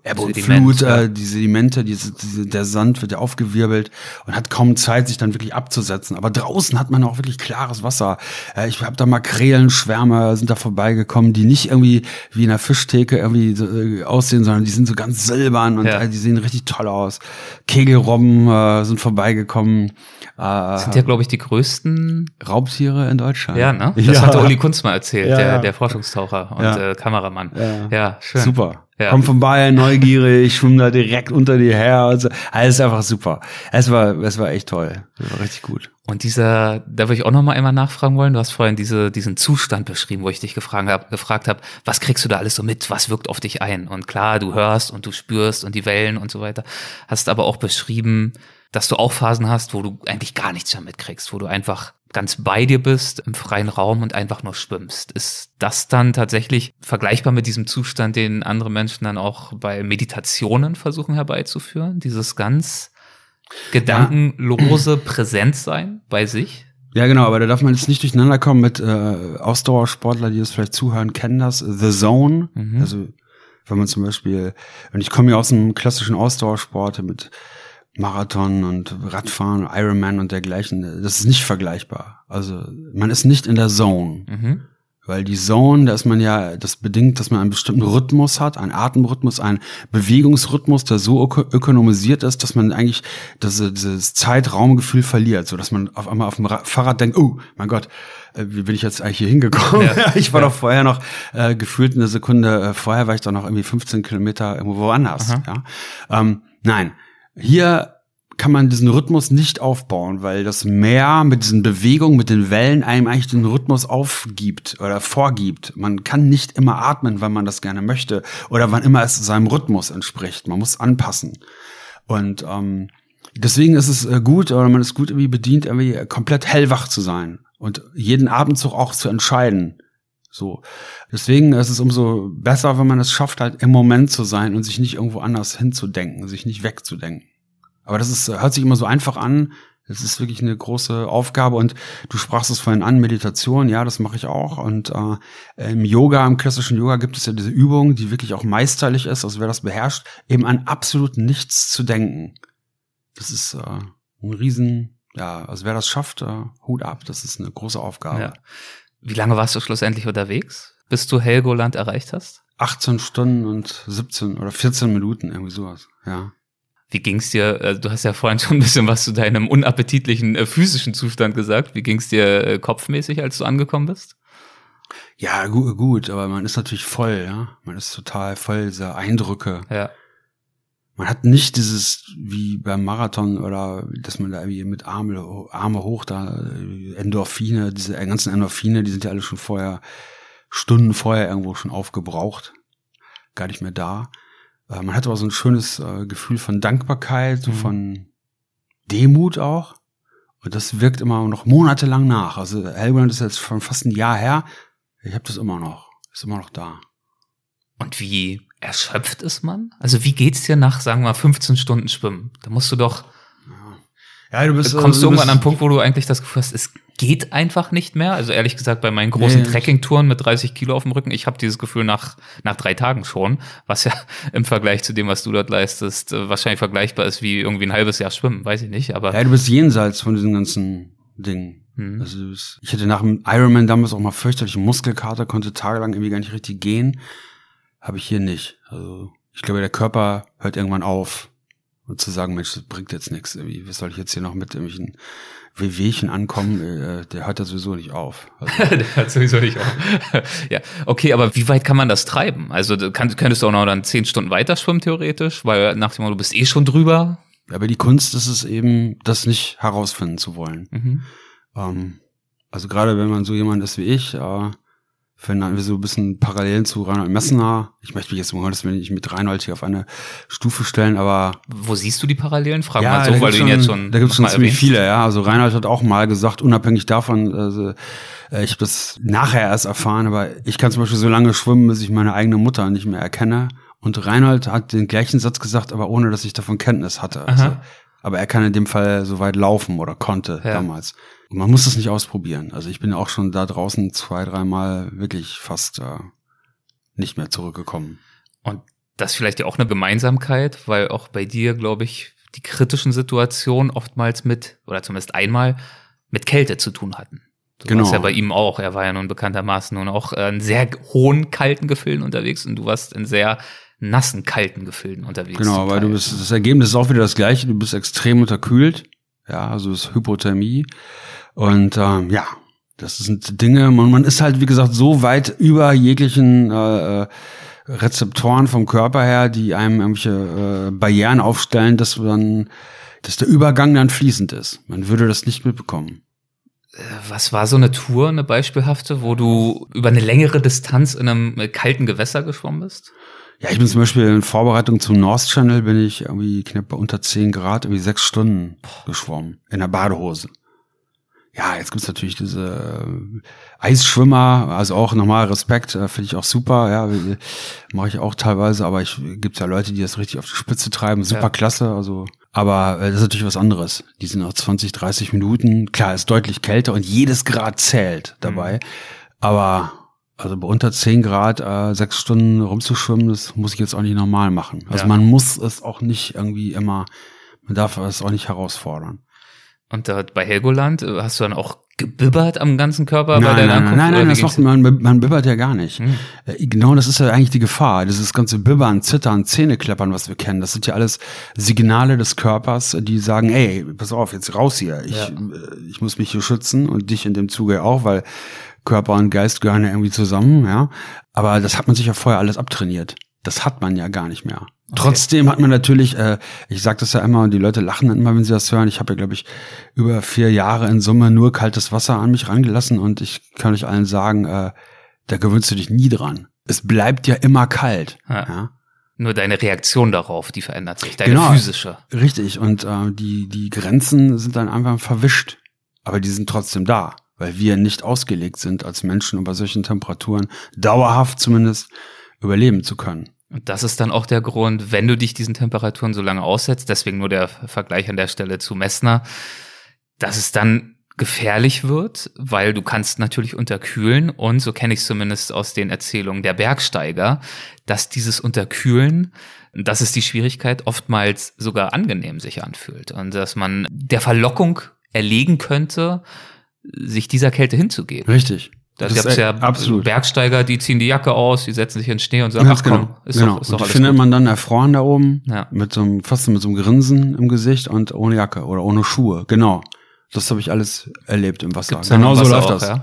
Ebbe und Sediment, Flut, ja. äh, die Sedimente, diese, diese, der Sand wird ja aufgewirbelt und hat kaum Zeit, sich dann wirklich abzusetzen. Aber draußen hat man auch wirklich klares Wasser. Äh, ich habe da Makrelenschwärme sind da vorbeigekommen, die nicht irgendwie wie in der Fischtheke irgendwie so, äh, aussehen, sondern die sind so ganz silbern und Ja. äh, die sehen richtig toll aus. Kegelrobben äh, sind vorbeigekommen. Äh, sind ja, glaube ich, die größten. Raubtiere in Deutschland. Ja, ne? Das ja. hatte Uli Kunz mal erzählt, Ja, der, ja. der Forschungstaucher und Ja. äh, Kameramann. Ja. Ja, schön. Super. Ja. Komm vorbei, neugierig, ich schwimme da direkt unter dir her. Und so. Alles ist einfach super. Es war, es war echt toll. Es war richtig gut. Und dieser, da würde ich auch noch mal einmal nachfragen wollen. Du hast vorhin diese, diesen Zustand beschrieben, wo ich dich gefragt habe, gefragt habe, was kriegst du da alles so mit? Was wirkt auf dich ein? Und klar, du hörst und du spürst und die Wellen und so weiter. Hast aber auch beschrieben, dass du auch Phasen hast, wo du eigentlich gar nichts mehr mitkriegst, wo du einfach ganz bei dir bist im freien Raum und einfach nur schwimmst. Ist das dann tatsächlich vergleichbar mit diesem Zustand, den andere Menschen dann auch bei Meditationen versuchen herbeizuführen? Dieses ganz gedankenlose Präsenzsein bei sich? Ja, genau, aber da darf man jetzt nicht durcheinander kommen mit äh, Ausdauersportler, die das vielleicht zuhören, kennen das. The Zone. Mhm. Also wenn man zum Beispiel, und ich komme ja aus einem klassischen Ausdauersport mit Marathon und Radfahren, Ironman und dergleichen. Das ist nicht vergleichbar. Also man ist nicht in der Zone. Mhm. Weil die Zone, da ist man ja, das bedingt, dass man einen bestimmten Rhythmus hat, einen Atemrhythmus, einen Bewegungsrhythmus, der so öko ökonomisiert ist, dass man eigentlich das, dieses Zeitraumgefühl verliert, so dass man auf einmal auf dem Ra Fahrrad denkt, oh mein Gott, äh, wie bin ich jetzt eigentlich hier hingekommen? Ja. ich war Ja. doch vorher noch äh, gefühlt eine Sekunde äh, vorher war ich doch noch irgendwie 15 Kilometer irgendwo woanders. Aha. Ja? Ähm, nein, hier kann man diesen Rhythmus nicht aufbauen, weil das Meer mit diesen Bewegungen, mit den Wellen einem eigentlich den Rhythmus aufgibt oder vorgibt. Man kann nicht immer atmen, wenn man das gerne möchte oder wann immer es seinem Rhythmus entspricht. Man muss anpassen. Und ähm, deswegen ist es äh, gut oder man ist gut irgendwie bedient, irgendwie komplett hellwach zu sein und jeden Atemzug auch zu entscheiden. So. Deswegen ist es umso besser, wenn man es schafft, halt im Moment zu sein und sich nicht irgendwo anders hinzudenken, sich nicht wegzudenken. Aber das ist, hört sich immer so einfach an. Das ist wirklich eine große Aufgabe und du sprachst es vorhin an, Meditation, ja, das mache ich auch. Und äh, im Yoga, im klassischen Yoga gibt es ja diese Übung, die wirklich auch meisterlich ist, also wer das beherrscht, eben an absolut nichts zu denken. Das ist äh, ein Riesen, ja, also wer das schafft, äh, Hut ab, das ist eine große Aufgabe. Ja. Wie lange warst du schlussendlich unterwegs, bis du Helgoland erreicht hast? 18 Stunden und 17 oder 14 Minuten, irgendwie sowas, ja. Wie ging's dir? äh, Du hast ja vorhin schon ein bisschen was zu deinem unappetitlichen äh, physischen Zustand gesagt. Wie ging's dir äh, kopfmäßig, als du angekommen bist? Ja, gut, gut, aber man ist natürlich voll, ja. Man ist total voll dieser Eindrücke. Ja. Man hat nicht dieses, wie beim Marathon oder, dass man da irgendwie mit Arme, Arme hoch da, äh, Endorphine, diese ganzen Endorphine, die sind ja alle schon vorher, Stunden vorher irgendwo schon aufgebraucht. Gar nicht mehr da. Äh, Man hat aber so ein schönes äh, Gefühl von Dankbarkeit, so Mhm. von Demut auch. Und das wirkt immer noch monatelang nach. Also Helgoland ist jetzt schon fast ein Jahr her. Ich habe das immer noch. Ist immer noch da. Und wie erschöpft ist man? Also wie geht's dir nach, sagen wir mal, 15 Stunden Schwimmen? Da musst du doch, Ja, du bist, kommst äh, du irgendwann bist- an einen Punkt, wo du eigentlich das Gefühl hast, es geht einfach nicht mehr? Also ehrlich gesagt, bei meinen großen Nee. Trekkingtouren mit 30 Kilo auf dem Rücken, ich habe dieses Gefühl nach, nach drei Tagen schon, was ja im Vergleich zu dem, was du dort leistest, äh, wahrscheinlich vergleichbar ist wie irgendwie ein halbes Jahr Schwimmen, weiß ich nicht, aber Ja, du bist jenseits von diesen ganzen Dingen. Mhm. Also ich hatte nach dem Ironman damals auch mal fürchterliche Muskelkater, konnte tagelang irgendwie gar nicht richtig gehen. Habe ich hier nicht. Also ich glaube, der Körper hört irgendwann auf. Und zu sagen, Mensch, das bringt jetzt nichts. Irgendwie, was soll ich jetzt hier noch mit irgendwelchen Wehwehchen ankommen? Äh, der hört da sowieso nicht auf. Also, Der hört sowieso nicht auf. ja, okay, aber wie weit kann man das treiben? Also du kann, könntest du auch noch dann zehn Stunden weiter schwimmen, theoretisch, weil nach dem Motto, du bist eh schon drüber. aber die Kunst ist es eben, das nicht herausfinden zu wollen. Mhm. Ähm, also gerade wenn man so jemand ist wie ich, äh, finden wir so ein bisschen Parallelen zu Reinhold Messner. Ich möchte mich jetzt um Gottes Willen nicht mit Reinhold hier auf eine Stufe stellen, aber Wo siehst du die Parallelen? Frag mal da so, weil du ihn schon- jetzt schon. Da gibt es schon mal ziemlich erwähnst. viele, ja. Also Reinhold hat auch mal gesagt, unabhängig davon, also, äh, ich habe das nachher erst erfahren, aber ich kann zum Beispiel so lange schwimmen, bis ich meine eigene Mutter nicht mehr erkenne. Und Reinhold hat den gleichen Satz gesagt, aber ohne, dass ich davon Kenntnis hatte. Also, aber er kann in dem Fall so weit laufen oder konnte Ja. damals. Und man muss das nicht ausprobieren. Also ich bin auch schon da draußen zwei, dreimal wirklich fast äh, nicht mehr zurückgekommen. Und das ist vielleicht ja auch eine Gemeinsamkeit, weil auch bei dir, glaube ich, die kritischen Situationen oftmals mit, oder zumindest einmal, mit Kälte zu tun hatten. Du Genau. warst ja bei ihm auch. Er war ja nun bekanntermaßen nun auch äh, in sehr hohen kalten Gefilden unterwegs und du warst in sehr nassen kalten Gefilden unterwegs. Genau, weil du bist, das Ergebnis ist auch wieder das gleiche. Du bist extrem unterkühlt. Ja, also es ist Hypothermie. Und ähm, ja, das sind Dinge, man, man ist halt, wie gesagt, so weit über jeglichen äh, äh, Rezeptoren vom Körper her, die einem irgendwelche äh, Barrieren aufstellen, dass man, dass der Übergang dann fließend ist. Man würde das nicht mitbekommen. Was war so eine Tour, eine beispielhafte, wo du über eine längere Distanz in einem äh, kalten Gewässer geschwommen bist? Ja, ich bin zum Beispiel in Vorbereitung zum North Channel bin ich irgendwie knapp unter 10 Grad, irgendwie sechs Stunden geschwommen. In der Badehose. Ja, jetzt gibt's natürlich diese äh, Eisschwimmer, also auch nochmal Respekt, äh, finde ich auch super, ja, mache ich auch teilweise, aber ich gibt's ja Leute, die das richtig auf die Spitze treiben, super Ja. klasse, also aber äh, das ist natürlich was anderes. Die sind auch 20, 30 Minuten, klar, ist deutlich kälter und jedes Grad zählt dabei, Mhm. aber also bei unter 10 Grad äh, sechs Stunden rumzuschwimmen, das muss ich jetzt auch nicht normal machen. Also Ja. man muss es auch nicht irgendwie immer, man darf es auch nicht herausfordern. Und da bei Helgoland äh, hast du dann auch gebibbert am ganzen Körper bei nein, deiner nein, Ankunft? nein, nein, wie das macht man, man bibbert ja gar nicht. Hm. Äh, Genau, das ist ja eigentlich die Gefahr. Dieses ganze Bibbern, Zittern, Zähnekleppern, was wir kennen, das sind ja alles Signale des Körpers, die sagen, ey, pass auf, jetzt raus hier. Ich, Ja. äh, ich muss mich hier schützen und dich in dem Zuge auch, weil Körper und Geist gehören ja irgendwie zusammen, ja. Aber das hat man sich ja vorher alles abtrainiert. Das hat man ja gar nicht mehr. Trotzdem hat man natürlich, äh, ich sage das ja immer und die Leute lachen dann immer, wenn sie das hören. Ich habe ja, glaube ich, über vier Jahre in Summe nur kaltes Wasser an mich rangelassen und ich kann euch allen sagen, äh, da gewöhnst du dich nie dran. Es bleibt ja immer kalt. Ja. Ja. Nur deine Reaktion darauf, die verändert sich, deine Genau. physische. Richtig. Und äh, die, die Grenzen sind dann einfach verwischt. Aber die sind trotzdem da, weil wir nicht ausgelegt sind als Menschen, um bei solchen Temperaturen dauerhaft zumindest überleben zu können. Und das ist dann auch der Grund, wenn du dich diesen Temperaturen so lange aussetzt, deswegen nur der Vergleich an der Stelle zu Messner, dass es dann gefährlich wird, weil du kannst natürlich unterkühlen und so kenne ich es zumindest aus den Erzählungen der Bergsteiger, dass dieses Unterkühlen, das ist die Schwierigkeit, oftmals sogar angenehm sich anfühlt und dass man der Verlockung erlegen könnte, sich dieser Kälte hinzugeben. Richtig. Da Das gibt's ist, ja absolut. Bergsteiger, die ziehen die Jacke aus, die setzen sich in den Schnee und sagen, Ganz ach komm, genau. ist genau. doch, ist doch alles findet gut. man dann erfroren da oben, Ja. mit so einem, fast mit so einem Grinsen im Gesicht und ohne Jacke oder ohne Schuhe. Genau. Das habe ich alles erlebt im Wasser. Gibt's ja genau so läuft auch, das. ja?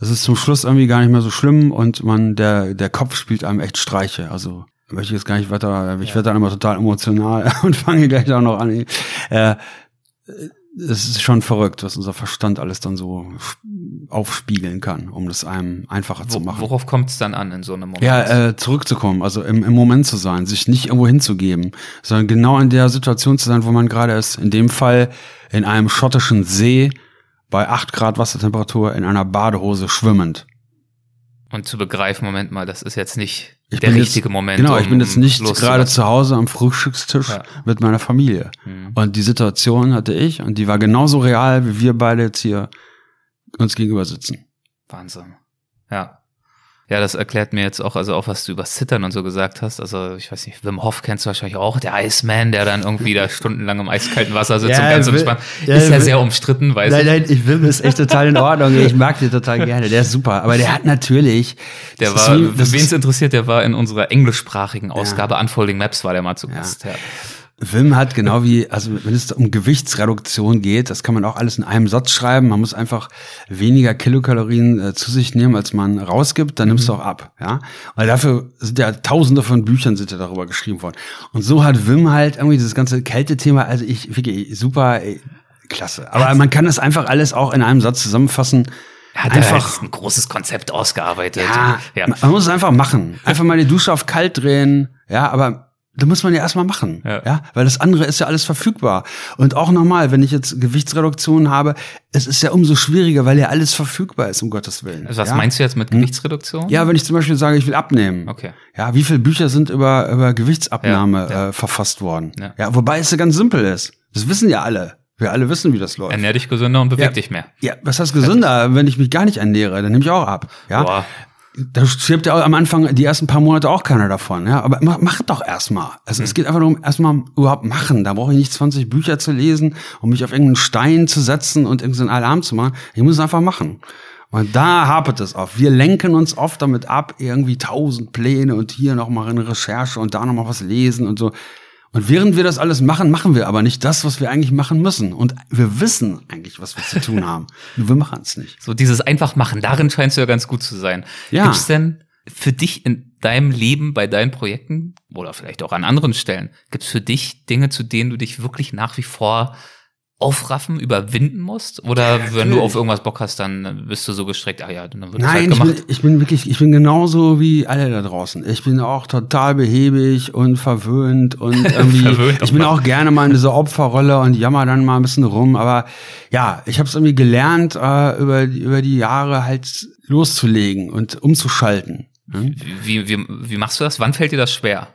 Es ist zum Schluss irgendwie gar nicht mehr so schlimm und man, der, der Kopf spielt einem echt Streiche. Also möchte ich jetzt gar nicht weiter, ich werde dann immer total emotional und fange gleich auch noch an. Äh, es ist schon verrückt, was unser Verstand alles dann so aufspiegeln kann, um das einem einfacher zu Wo, machen. worauf kommt es dann an in so einem Moment? Ja, äh, zurückzukommen, also im, im Moment zu sein, sich nicht irgendwo hinzugeben, sondern genau in der Situation zu sein, wo man gerade ist. In dem Fall in einem schottischen See bei 8 Grad Wassertemperatur in einer Badehose schwimmend. Und zu begreifen, Moment mal, das ist jetzt nicht Ich der bin richtige jetzt, Moment. Genau, um ich bin jetzt nicht gerade zu Hause am Frühstückstisch Ja. mit meiner Familie. Mhm. Und die Situation hatte ich und die war genauso real, wie wir beide jetzt hier uns gegenüber sitzen. Wahnsinn. Ja. Ja, das erklärt mir jetzt auch, also auch was du über Zittern und so gesagt hast. Also ich weiß nicht, Wim Hof kennst du wahrscheinlich auch, der Iceman, der dann irgendwie da stundenlang im eiskalten Wasser sitzt Ja, und ganz entspannt. ja, ist ja sehr umstritten, weiß Nein, ich. nein, ich will ist echt total in Ordnung. Ich mag den total gerne. Der ist super. Aber der hat natürlich. Der war, wen es interessiert, der war in unserer englischsprachigen Ausgabe Unfolding Maps war der mal zu Gast. Ja. Wim hat genau wie, also wenn es um Gewichtsreduktion geht, das kann man auch alles in einem Satz schreiben. Man muss einfach weniger Kilokalorien äh, zu sich nehmen, als man rausgibt, dann nimmst du auch ab, ja. Weil dafür sind ja tausende von Büchern sind ja darüber geschrieben worden. Und so hat Wim halt irgendwie dieses ganze Kältethema, also ich, wirklich super, ey, klasse. Aber man kann das einfach alles auch in einem Satz zusammenfassen. Er hat einfach einfach ein großes Konzept ausgearbeitet. ja, ja. man muss es einfach machen. Einfach mal die Dusche auf kalt drehen, ja, aber da muss man ja erstmal machen, Ja. ja. weil das andere ist ja alles verfügbar. Und auch nochmal, wenn ich jetzt Gewichtsreduktion habe, es ist ja umso schwieriger, weil ja alles verfügbar ist, um Gottes Willen. Also was ja? meinst du jetzt mit Gewichtsreduktion? Ja, wenn ich zum Beispiel sage, ich will abnehmen. Okay. Ja, wie viele Bücher sind über, über Gewichtsabnahme Ja, ja. Äh, verfasst worden? Ja. Ja. wobei es ja ganz simpel ist. Das wissen ja alle. Wir alle wissen, wie das läuft. Ernähr dich gesünder und beweg Ja. dich mehr. Ja, was heißt gesünder? Wenn ich mich gar nicht ernähre, dann nehme ich auch ab. Ja, Boah. Da stirbt ja auch am Anfang die ersten paar Monate auch keiner davon. Ja, aber mach, mach doch erstmal. Also es geht einfach darum, erstmal überhaupt machen. Da brauche ich nicht 20 Bücher zu lesen, um mich auf irgendeinen Stein zu setzen und irgendeinen Alarm zu machen. Ich muss es einfach machen. Und da hapert es auf. Wir lenken uns oft damit ab, irgendwie tausend Pläne und hier noch mal eine Recherche und da noch mal was lesen und so. Und während wir das alles machen, machen wir aber nicht das, was wir eigentlich machen müssen. Und wir wissen eigentlich, was wir zu tun haben. Nur wir machen es nicht. So dieses einfach machen, darin scheinst du ja ganz gut zu sein. Ja. Gibt's denn für dich in deinem Leben, bei deinen Projekten oder vielleicht auch an anderen Stellen, gibt's für dich Dinge, zu denen du dich wirklich nach wie vor aufraffen, überwinden musst? Oder wenn du auf irgendwas Bock hast, dann bist du so gestreckt, ach ja, dann wird Nein, halt ich gemacht. bin, ich bin wirklich, ich bin genauso wie alle da draußen. Ich bin auch total behäbig und verwöhnt und irgendwie, Verwöhnt ich bin auch mal. auch gerne mal in dieser Opferrolle und jammer dann mal ein bisschen rum. Aber ja, ich habe es irgendwie gelernt, äh, über, die- über die Jahre halt loszulegen und umzuschalten. Hm? wie, wie, wie machst du das? Wann fällt dir das schwer?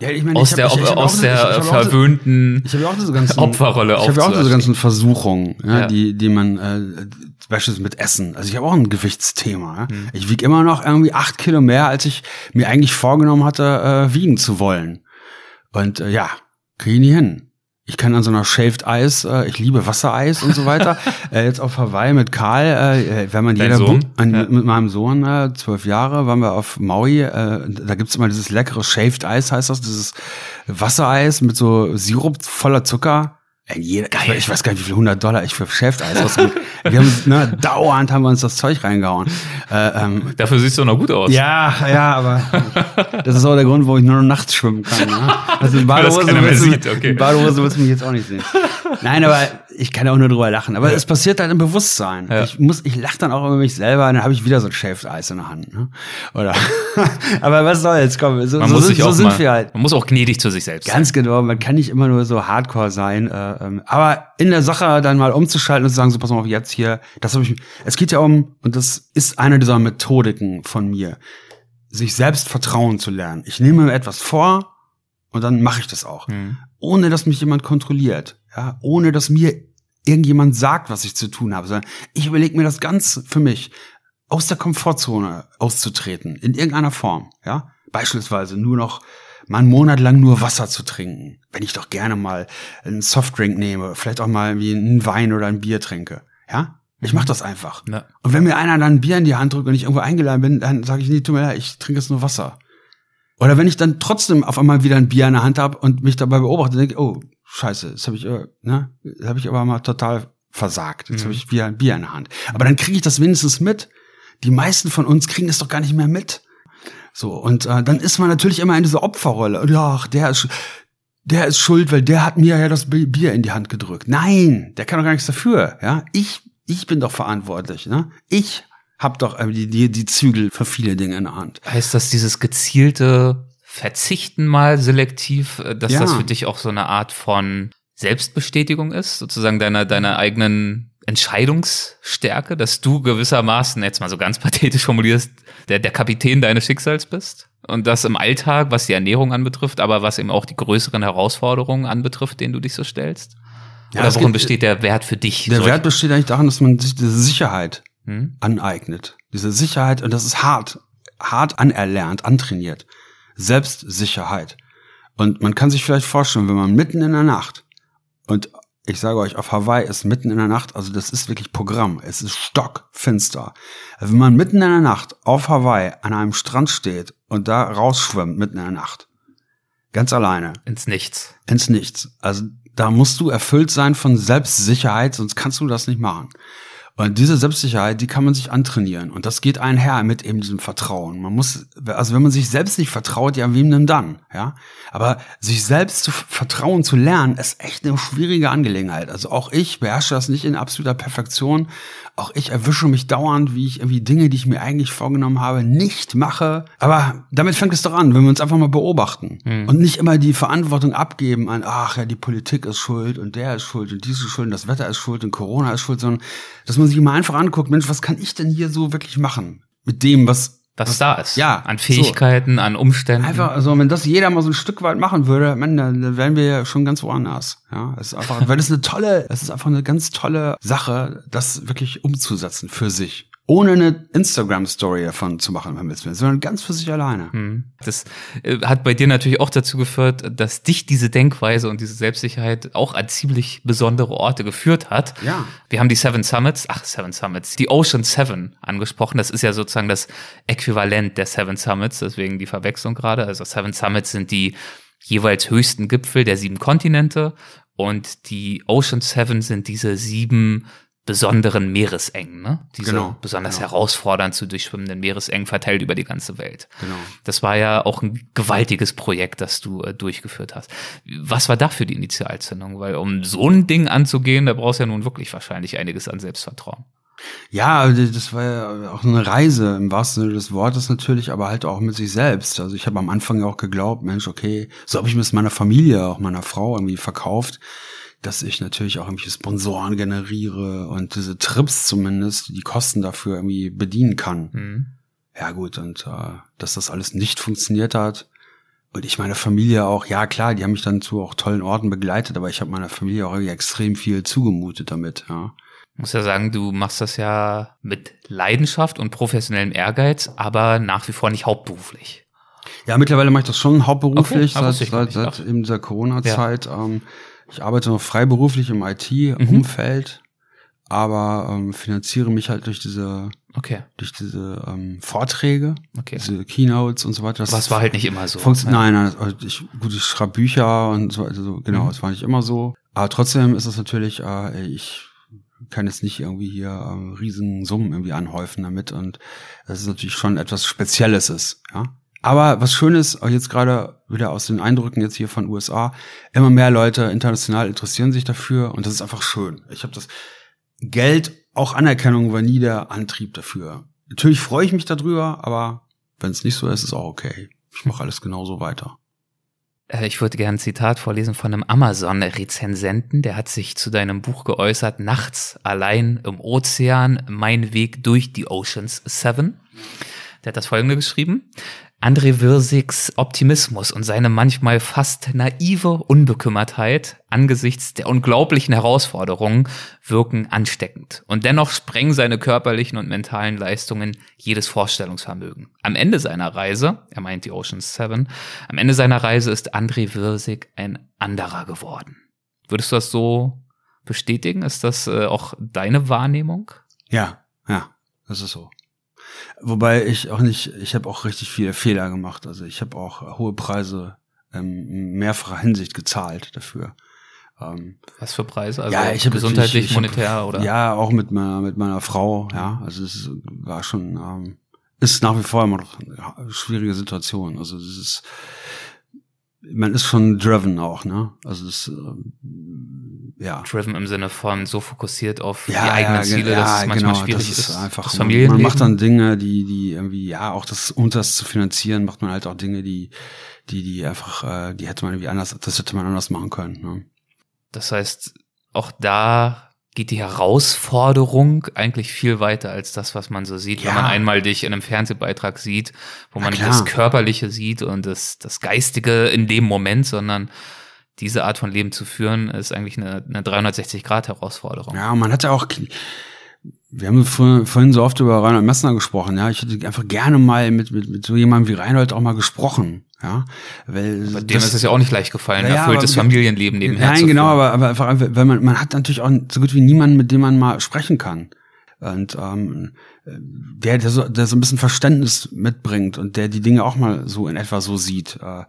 Ja, ich meine, Aus ich der, hab, ich, ich hab aus auch, der ich, ich hab verwöhnten ich habe ja auch diese ganzen Opferrolle Ich habe ja auch diese ganzen Versuchungen, ja, Ja. die die man äh, beispielsweise mit Essen. Also ich habe auch ein Gewichtsthema. Mhm. Ich wiege immer noch irgendwie acht Kilo mehr, als ich mir eigentlich vorgenommen hatte, äh, wiegen zu wollen. Und äh, ja, kriege ich nie hin. Ich kann an so einer Shaved Eis, äh, ich liebe Wassereis und so weiter. äh, jetzt auf Hawaii mit Karl, äh, wenn man Dein jeder Sohn? an, Ja. mit meinem Sohn, äh, zwölf Jahre, waren wir auf Maui. Äh, da gibt's immer dieses leckere Shaved Eis, heißt das, dieses Wassereis mit so Sirup voller Zucker. Jeder, Geil. Ich, weiß gar nicht, wie viel 100 Dollar ich für Shaved Eis ausgebe. wir haben, ne, dauernd haben wir uns das Zeug reingehauen. Äh, ähm, Dafür siehst du noch gut aus. ja, ja, aber das ist auch der Grund, wo ich nur noch nachts schwimmen kann. Ne? Also in Badehose, willst okay. Badehose willst du mich jetzt auch nicht sehen. Nein, aber ich kann auch nur drüber lachen. Aber es passiert halt im Bewusstsein. Ja. Ich muss, ich lache dann auch über mich selber, dann habe ich wieder so ein Shaved Eis in der Hand. Ne? Oder aber was soll's, komm, so, Man so, muss sind, sich so sind mal, wir halt. man muss auch gnädig zu sich selbst sein. Ganz genau, man kann nicht immer nur so hardcore sein. Äh, ähm, aber in der Sache dann mal umzuschalten und zu sagen, so pass mal auf, jetzt hier, das habe ich. Es geht ja um, und das ist eine dieser Methodiken von mir, sich selbst vertrauen zu lernen. Ich nehme mir etwas vor und dann mache ich das auch. Hm. Ohne dass mich jemand kontrolliert. Ja, ohne dass mir irgendjemand sagt, was ich zu tun habe. Sondern ich überlege mir das ganz für mich, aus der Komfortzone auszutreten, in irgendeiner Form. Ja, beispielsweise nur noch mal einen Monat lang nur Wasser zu trinken, wenn ich doch gerne mal einen Softdrink nehme, vielleicht auch mal wie einen Wein oder ein Bier trinke. Ja, Ich mach das einfach. Ja. Und wenn mir einer dann ein Bier in die Hand drückt und ich irgendwo eingeladen bin, dann sage ich, nee, tut mir leid, ich trinke jetzt nur Wasser. Oder wenn ich dann trotzdem auf einmal wieder ein Bier in der Hand habe und mich dabei beobachte, denke ich, oh, scheiße, jetzt habe ich, äh, ne, habe ich aber mal total versagt. Jetzt Mhm. habe ich wieder ein Bier in der Hand. Aber dann kriege ich das wenigstens mit. Die meisten von uns kriegen es doch gar nicht mehr mit. So, und äh, dann ist man natürlich immer in dieser Opferrolle. Ach, der ist, der ist schuld, weil der hat mir ja das Bi- Bier in die Hand gedrückt. Nein, der kann doch gar nichts dafür. Ja, ich, ich bin doch verantwortlich. Ne? Ich hab doch äh, die, die, die Zügel für viele Dinge in der Hand. Heißt das dieses gezielte Verzichten mal selektiv, äh, dass Ja. das für dich auch so eine Art von Selbstbestätigung ist, sozusagen deiner, deiner eigenen Entscheidungsstärke, dass du gewissermaßen, jetzt mal so ganz pathetisch formulierst, der, der Kapitän deines Schicksals bist? Und das im Alltag, was die Ernährung anbetrifft, aber was eben auch die größeren Herausforderungen anbetrifft, denen du dich so stellst? Ja, Oder es worin gibt- besteht der Wert für dich? Der Wert besteht eigentlich darin, dass man sich diese Sicherheit Hm? aneignet. Diese Sicherheit, und das ist hart, hart anerlernt, antrainiert. Selbstsicherheit. Und man kann sich vielleicht vorstellen, wenn man mitten in der Nacht, und ich sage euch, auf Hawaii ist mitten in der Nacht, also das ist wirklich Programm, es ist stockfinster. Also wenn man mitten in der Nacht auf Hawaii an einem Strand steht und da rausschwimmt mitten in der Nacht, ganz alleine, Ins Nichts. ins Nichts. Also da musst du erfüllt sein von Selbstsicherheit, sonst kannst du das nicht machen. Und diese Selbstsicherheit, die kann man sich antrainieren. Und das geht einher mit eben diesem Vertrauen. Man muss, also wenn man sich selbst nicht vertraut, ja, wem denn dann? Ja. Aber sich selbst zu vertrauen zu lernen, ist echt eine schwierige Angelegenheit. Also auch ich beherrsche das nicht in absoluter Perfektion. Auch ich erwische mich dauernd, wie ich irgendwie Dinge, die ich mir eigentlich vorgenommen habe, nicht mache. Aber damit fängt es doch an, wenn wir uns einfach mal beobachten und nicht immer die Verantwortung abgeben an, ach ja, die Politik ist schuld und der ist schuld und dies ist schuld und das Wetter ist schuld und Corona ist schuld, sondern dass man sich mal einfach anguckt, Mensch, was kann ich denn hier so wirklich machen mit dem, was Was da ist. Ja, An Fähigkeiten, an Umständen. Einfach, also wenn das jeder mal so ein Stück weit machen würde, man, dann dann wären wir ja schon ganz woanders. Ja, es ist einfach, weil das eine tolle, es ist einfach eine ganz tolle Sache, das wirklich umzusetzen für sich. Ohne eine Instagram-Story davon zu machen, wenn wir es will, sondern ganz für sich alleine. Hm. Das äh, hat bei dir natürlich auch dazu geführt, dass dich diese Denkweise und diese Selbstsicherheit auch an ziemlich besondere Orte geführt hat. Ja. Wir haben die Seven Summits, ach Seven Summits, die Ocean Seven angesprochen. Das ist ja sozusagen das Äquivalent der Seven Summits, deswegen die Verwechslung gerade. Also Seven Summits sind die jeweils höchsten Gipfel der sieben Kontinente und die Ocean Seven sind diese sieben besonderen Meeresengen, ne? Diese Genau, besonders genau. herausfordernd zu durchschwimmenden Meeresengen verteilt über die ganze Welt. Genau. Das war ja auch ein gewaltiges Projekt, das du äh, durchgeführt hast. Was war dafür die Initialzündung? Weil um so ein Ding anzugehen, da brauchst du ja nun wirklich wahrscheinlich einiges an Selbstvertrauen. Ja, das war ja auch eine Reise im wahrsten Sinne des Wortes natürlich, aber halt auch mit sich selbst. Also ich habe am Anfang ja auch geglaubt, Mensch, okay, so habe ich mir es meiner Familie, auch meiner Frau irgendwie verkauft, dass ich natürlich auch irgendwelche Sponsoren generiere und diese Trips zumindest, die Kosten dafür irgendwie bedienen kann. Mhm. Ja gut, und äh, dass das alles nicht funktioniert hat. Und ich meine Familie auch, ja klar, die haben mich dann zu auch tollen Orten begleitet, aber ich habe meiner Familie auch irgendwie extrem viel zugemutet damit, ja. Muss ja sagen, du machst das ja mit Leidenschaft und professionellem Ehrgeiz, aber nach wie vor nicht hauptberuflich. Ja, mittlerweile mache ich das schon hauptberuflich Okay, seit, seit, seit eben dieser Corona-Zeit. Ähm, ich arbeite noch freiberuflich im IT-Umfeld, aber ähm, finanziere mich halt durch diese Okay, durch diese ähm, Vorträge, okay. diese Keynotes und so weiter. Das es war halt nicht immer so. Funktio- Ja. Nein, nein, also ich, gut, ich schreibe Bücher und so, also so, genau, Mhm. es war nicht immer so. Aber trotzdem ist es natürlich, äh, ich kann jetzt nicht irgendwie hier äh, riesen Summen irgendwie anhäufen damit und das ist natürlich schon etwas Spezielles ist, ja. Aber was schön ist, auch jetzt gerade wieder aus den Eindrücken jetzt hier von USA, immer mehr Leute international interessieren sich dafür und das ist einfach schön. Ich habe das Geld, auch Anerkennung war nie der Antrieb dafür. Natürlich freue ich mich darüber, aber wenn es nicht so ist, ist auch okay. Ich mache alles genauso weiter. Äh, Ich würde gerne ein Zitat vorlesen von einem Amazon-Rezensenten, der hat sich zu deinem Buch geäußert, Nachts allein im Ozean, mein Weg durch die Oceans Seven. Der hat das folgende geschrieben. André Wirsigs Optimismus und seine manchmal fast naive Unbekümmertheit angesichts der unglaublichen Herausforderungen wirken ansteckend. Und dennoch sprengen seine körperlichen und mentalen Leistungen jedes Vorstellungsvermögen. Am Ende seiner Reise, er meint die Oceans Seven, am Ende seiner Reise ist André Wirsig ein anderer geworden. Würdest du das so bestätigen? Ist das äh, auch deine Wahrnehmung? Ja, ja, das ist so. Wobei ich auch nicht, ich habe auch richtig viele Fehler gemacht. Also ich habe auch hohe Preise in mehrfacher Hinsicht gezahlt dafür. Ähm, Was für Preise? Also ja, ich hab, gesundheitlich, ich, ich monetär hab, oder? Ja, auch mit meiner, mit meiner Frau. Ja, also es war schon, ähm, ist nach wie vor immer noch eine schwierige Situation. Also es ist, man ist schon driven auch, ne? Also das, ähm, ja. Driven im Sinne von so fokussiert auf ja, die eigenen ja, Ziele, dass es manchmal genau, schwierig das ist. ist. Einfach, das man, man Familienleben. macht dann Dinge, die, die irgendwie, ja, auch das, um das zu finanzieren, macht man halt auch Dinge, die, die, die einfach, äh, die hätte man irgendwie anders, das hätte man anders machen können. Ne? Das heißt, auch da geht die Herausforderung eigentlich viel weiter als das, was man so sieht, Ja. wenn man einmal dich in einem Fernsehbeitrag sieht, wo man klar. das Körperliche sieht und das, das Geistige in dem Moment, sondern diese Art von Leben zu führen, ist eigentlich eine, eine 360-Grad-Herausforderung. Ja, und man hat ja auch, wir haben vor, vorhin so oft über Reinhold Messner gesprochen, ja. Ich hätte einfach gerne mal mit, mit, mit so jemandem wie Reinhold auch mal gesprochen, ja. Weil Bei dem ist es ja auch nicht leicht gefallen, Ja, erfülltes aber- Familienleben nebenher Nein, genau, aber, aber einfach, weil man, man hat natürlich auch so gut wie niemanden, mit dem man mal sprechen kann. Und ähm, der, der, so, der so ein bisschen Verständnis mitbringt und der die Dinge auch mal so in etwa so sieht. Äh,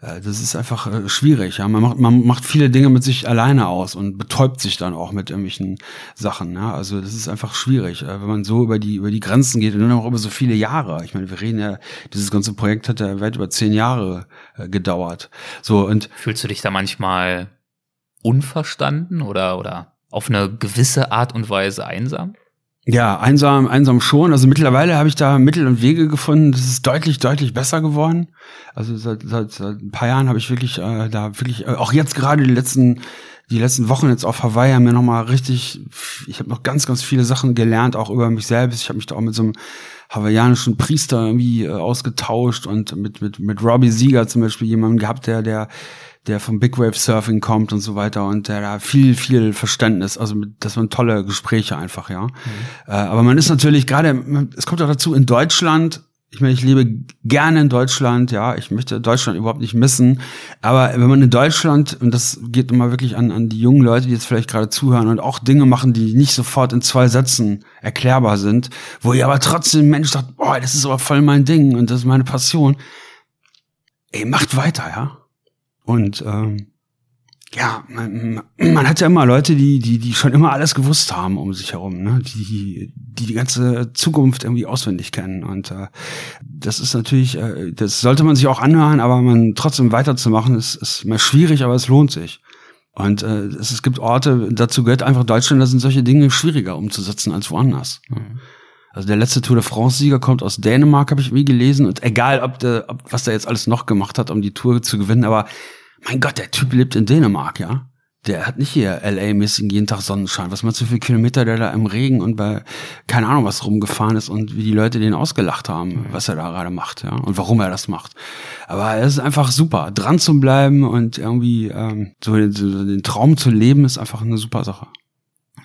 äh, das ist einfach äh, schwierig. Ja? Man, macht, man macht viele Dinge mit sich alleine aus und betäubt sich dann auch mit irgendwelchen Sachen. Ja? Also das ist einfach schwierig, äh, wenn man so über die über die Grenzen geht und dann auch über so viele Jahre. Ich meine, wir reden ja, dieses ganze Projekt hat ja weit über zehn Jahre äh, gedauert. So und Fühlst du dich da manchmal unverstanden oder, oder auf eine gewisse Art und Weise einsam? Ja, einsam, einsam schon. Also mittlerweile habe ich da Mittel und Wege gefunden. Das ist deutlich, deutlich besser geworden. Also seit, seit, seit ein paar Jahren habe ich wirklich äh, da wirklich, äh, auch jetzt gerade die letzten, die letzten Wochen jetzt auf Hawaii haben mir nochmal richtig, ich habe noch ganz, ganz viele Sachen gelernt, auch über mich selbst. Ich habe mich da auch mit so einem hawaiianischen Priester irgendwie äh, ausgetauscht und mit, mit, mit Robbie Sieger zum Beispiel jemanden gehabt, der, der, der vom Big Wave Surfing kommt und so weiter und der da viel, viel Verständnis, also das waren tolle Gespräche einfach, ja. Äh, aber man ist natürlich gerade, es kommt auch dazu, in Deutschland, ich meine, ich lebe gerne in Deutschland, ja, ich möchte Deutschland überhaupt nicht missen, aber wenn man in Deutschland, und das geht immer wirklich an, an die jungen Leute, die jetzt vielleicht gerade zuhören und auch Dinge machen, die nicht sofort in zwei Sätzen erklärbar sind, wo ihr aber trotzdem Mensch sagt, boah, das ist aber voll mein Ding und das ist meine Passion, ey, macht weiter, ja. Und ähm, ja, man, man hat ja immer Leute, die, die, die schon immer alles gewusst haben um sich herum, ne? die, die die ganze Zukunft irgendwie auswendig kennen. Und äh, das ist natürlich, äh, das sollte man sich auch anhören, aber man trotzdem weiterzumachen, ist, ist mal schwierig, aber es lohnt sich. Und äh, es, es gibt Orte, dazu gehört einfach Deutschland, da sind solche Dinge schwieriger umzusetzen als woanders. Also der letzte Tour de France-Sieger kommt aus Dänemark, habe ich irgendwie gelesen. Und egal, ob der, ob, was der jetzt alles noch gemacht hat, um die Tour zu gewinnen, aber mein Gott, der Typ lebt in Dänemark, ja. Der hat nicht hier LA-mäßig jeden Tag Sonnenschein. Was meinst du, wie viele Kilometer der da im Regen und bei keine Ahnung was rumgefahren ist und wie die Leute den ausgelacht haben, was er da gerade macht, ja, und warum er das macht. Aber es ist einfach super, dran zu bleiben und irgendwie ähm, so, so den Traum zu leben, ist einfach eine super Sache.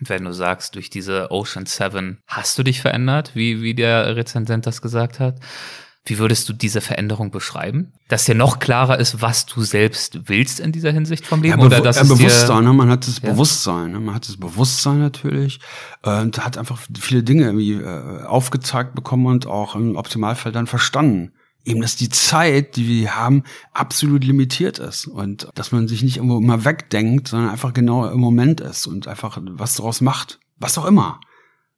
Wenn du sagst, durch diese Ocean Seven hast du dich verändert, wie, wie der Rezensent das gesagt hat, wie würdest du diese Veränderung beschreiben? Dass dir noch klarer ist, was du selbst willst in dieser Hinsicht vom Leben? Ja, oder dass ja, Bewusstsein, ne? man hat das Ja. Bewusstsein, ne? man hat das Bewusstsein natürlich äh, und hat einfach viele Dinge irgendwie äh, aufgezeigt bekommen und auch im Optimalfall dann verstanden. Eben, dass die Zeit, die wir haben, absolut limitiert ist und dass man sich nicht irgendwo immer wegdenkt, sondern einfach genau im Moment ist und einfach was daraus macht. Was auch immer.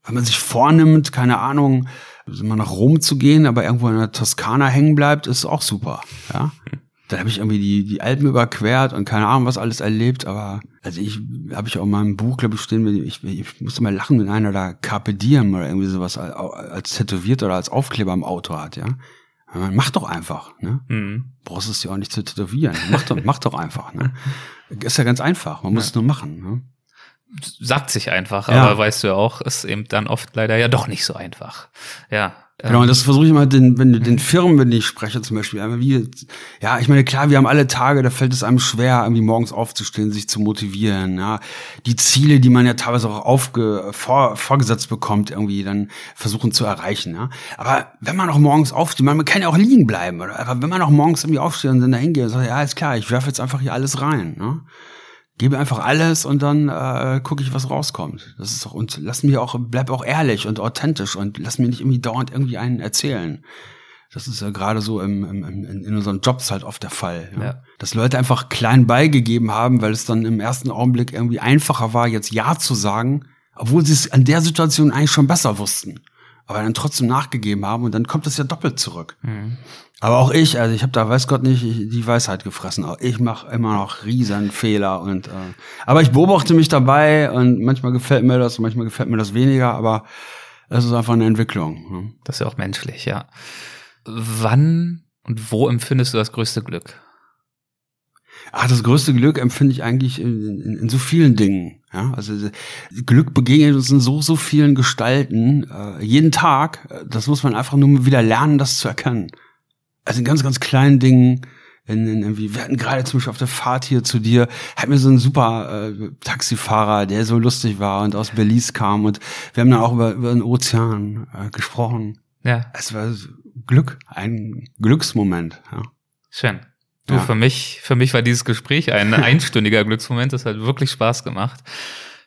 Wenn man sich vornimmt, keine Ahnung, mal nach Rom zu gehen, aber irgendwo in der Toskana hängen bleibt, ist auch super. Ja. Dann habe ich irgendwie die, die Alpen überquert und keine Ahnung, was alles erlebt, aber also ich habe ich auch in meinem Buch, glaube ich, stehen, ich, ich musste mal lachen, wenn einer da Carpe Diem oder irgendwie sowas als, als tätowiert oder als Aufkleber im Auto hat, ja. Man macht doch einfach, ne? Mhm. Brauchst es ja auch nicht zu tätowieren. Mach doch, mach doch einfach, ne? Ist ja ganz einfach, man muss es nur machen, ne? sagt sich einfach, Ja. aber weißt du ja auch, ist eben dann oft leider ja doch nicht so einfach. Ja. Genau, und das versuche ich immer den, wenn den Firmen, wenn ich spreche zum Beispiel, wie, ja, ich meine, klar, wir haben alle Tage, da fällt es einem schwer, irgendwie morgens aufzustehen, sich zu motivieren, ja. Die Ziele, die man ja teilweise auch aufge, vor, vorgesetzt bekommt, irgendwie dann versuchen zu erreichen, ja. Aber wenn man auch morgens aufsteht, man, man kann ja auch liegen bleiben, oder? Aber wenn man auch morgens irgendwie aufsteht und dann da hingeht und sagt, ja, ist klar, ich werfe jetzt einfach hier alles rein, ne? Gebe einfach alles und dann äh, gucke ich, was rauskommt. Das ist auch, und lass mir auch, bleib auch ehrlich und authentisch und lass mir nicht irgendwie dauernd irgendwie einen erzählen. Das ist ja gerade so im, im, im, in unseren Jobs halt oft der Fall. Ja. Ja. Dass Leute einfach klein beigegeben haben, weil es dann im ersten Augenblick irgendwie einfacher war, jetzt Ja zu sagen, obwohl sie es an der Situation eigentlich schon besser wussten. Aber dann trotzdem nachgegeben haben und dann kommt es ja doppelt zurück. Aber auch ich, also ich habe da, weiß Gott nicht, ich, die Weisheit gefressen. Auch ich mache immer noch riesen Fehler und äh, aber ich beobachte mich dabei und manchmal gefällt mir das, manchmal gefällt mir das weniger, aber es ist einfach eine Entwicklung. ne? Das ist ja auch menschlich, ja. Wann und wo empfindest du das größte Glück? Ach, das größte Glück empfinde ich eigentlich in, in, in so vielen Dingen. Ja, also Glück begegnet uns in so so vielen Gestalten äh, jeden Tag. Das muss man einfach nur wieder lernen, das zu erkennen. Also in ganz ganz kleinen Dingen. In, in, irgendwie, wir hatten gerade zum Beispiel auf der Fahrt hier zu dir, hat mir so ein super äh, Taxifahrer, der so lustig war und aus Belize kam und wir haben dann auch über, über den Ozean äh, gesprochen. Ja, Es war Glück, ein Glücksmoment. Ja. schön. Du, Ja. für mich, für mich war dieses Gespräch ein einstündiger Glücksmoment. Das hat wirklich Spaß gemacht.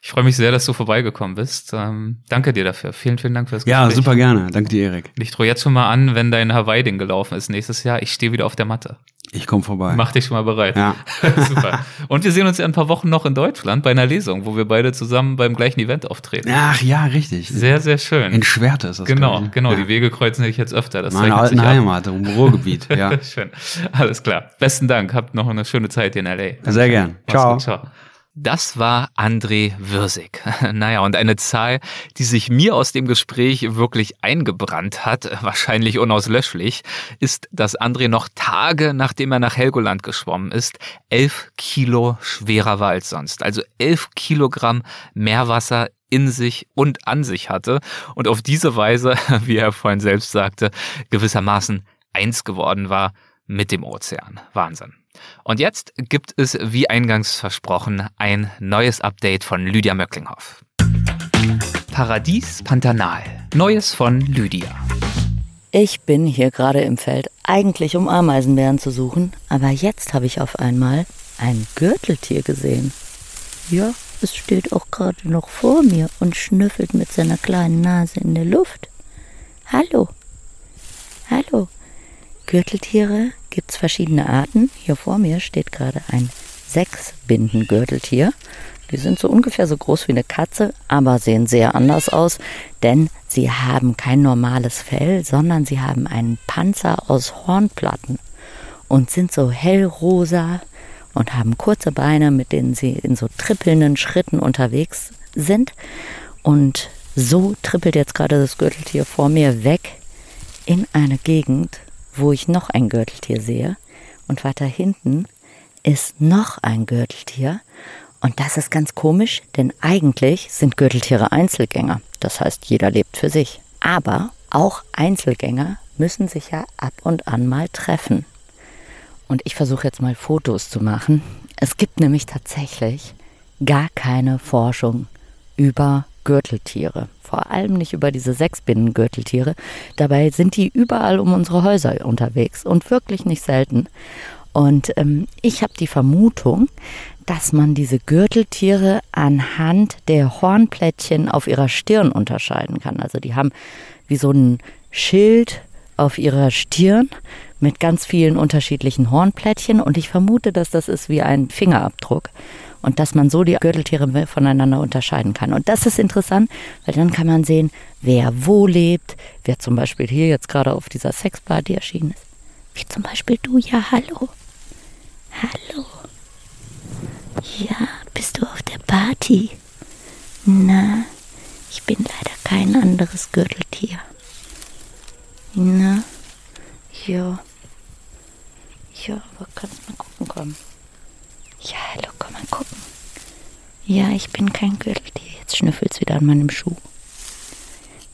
Ich freue mich sehr, dass du vorbeigekommen bist. Ähm, danke dir dafür. Vielen, vielen Dank fürs Gespräch. ja, super gerne. Danke dir, Erik. Ich drohe jetzt schon mal an, wenn dein Hawaii-Ding gelaufen ist nächstes Jahr. Ich stehe wieder auf der Matte. Ich komme vorbei. Mach dich schon mal bereit. Ja. Super. Und wir sehen uns in ein paar Wochen noch in Deutschland bei einer Lesung, wo wir beide zusammen beim gleichen Event auftreten. Ach ja, richtig. Sehr, sehr schön. In Schwerte ist das. genau, ich. genau. Ja. Die Wege kreuzen sich jetzt öfter. Das Meine alten. Heimat im Ruhrgebiet. Ja. Schön. Alles klar. Besten Dank. Habt noch eine schöne Zeit hier in L.A. Sehr gern. Ciao. gut, ciao. Das war André Würsig. Naja, und eine Zahl, die sich mir aus dem Gespräch wirklich eingebrannt hat, wahrscheinlich unauslöschlich, ist, dass André noch Tage nachdem er nach Helgoland geschwommen ist, elf Kilo schwerer war als sonst. Also elf Kilogramm Meerwasser in sich und an sich hatte und auf diese Weise, wie er vorhin selbst sagte, gewissermaßen eins geworden war mit dem Ozean. Wahnsinn. Und jetzt gibt es, wie eingangs versprochen, ein neues Update von Lydia Möcklinghoff. Paradies Pantanal. Neues von Lydia. Ich bin hier gerade im Feld, eigentlich um Ameisenbären zu suchen, aber jetzt habe ich auf einmal ein Gürteltier gesehen. Ja, es steht auch gerade noch vor mir und schnüffelt mit seiner kleinen Nase in der Luft. Hallo. Hallo. Gürteltiere gibt's verschiedene Arten. Hier vor mir steht gerade ein Sechsbindengürteltier. Die sind so ungefähr so groß wie eine Katze, aber sehen sehr anders aus, denn sie haben kein normales Fell, sondern sie haben einen Panzer aus Hornplatten und sind so hellrosa und haben kurze Beine, mit denen sie in so trippelnden Schritten unterwegs sind. Und so trippelt jetzt gerade das Gürteltier vor mir weg in eine Gegend, wo ich noch ein Gürteltier sehe. Und weiter hinten ist noch ein Gürteltier. Und das ist ganz komisch, denn eigentlich sind Gürteltiere Einzelgänger. Das heißt, jeder lebt für sich. Aber auch Einzelgänger müssen sich ja ab und an mal treffen. Und ich versuche jetzt mal Fotos zu machen. Es gibt nämlich tatsächlich gar keine Forschung über Gürteltiere. Vor allem nicht über diese Sechsbinnengürteltiere. Dabei sind die überall um unsere Häuser unterwegs und wirklich nicht selten. Und ähm, ich habe die Vermutung, dass man diese Gürteltiere anhand der Hornplättchen auf ihrer Stirn unterscheiden kann. Also die haben wie so ein Schild auf ihrer Stirn mit ganz vielen unterschiedlichen Hornplättchen und ich vermute, dass das ist wie ein Fingerabdruck und dass man so die Gürteltiere voneinander unterscheiden kann. Und das ist interessant, weil dann kann man sehen, wer wo lebt, wer zum Beispiel hier jetzt gerade auf dieser Sexparty erschienen ist. Wie zum Beispiel du, ja, hallo. Hallo. Ja, bist du auf der Party? Na, ich bin leider kein anderes Gürteltier. Na, ja. Ja, aber kannst mal gucken kommen. Ja, hallo, komm mal gucken. Ja, ich bin kein Gürteltier. Jetzt schnüffelt's wieder an meinem Schuh.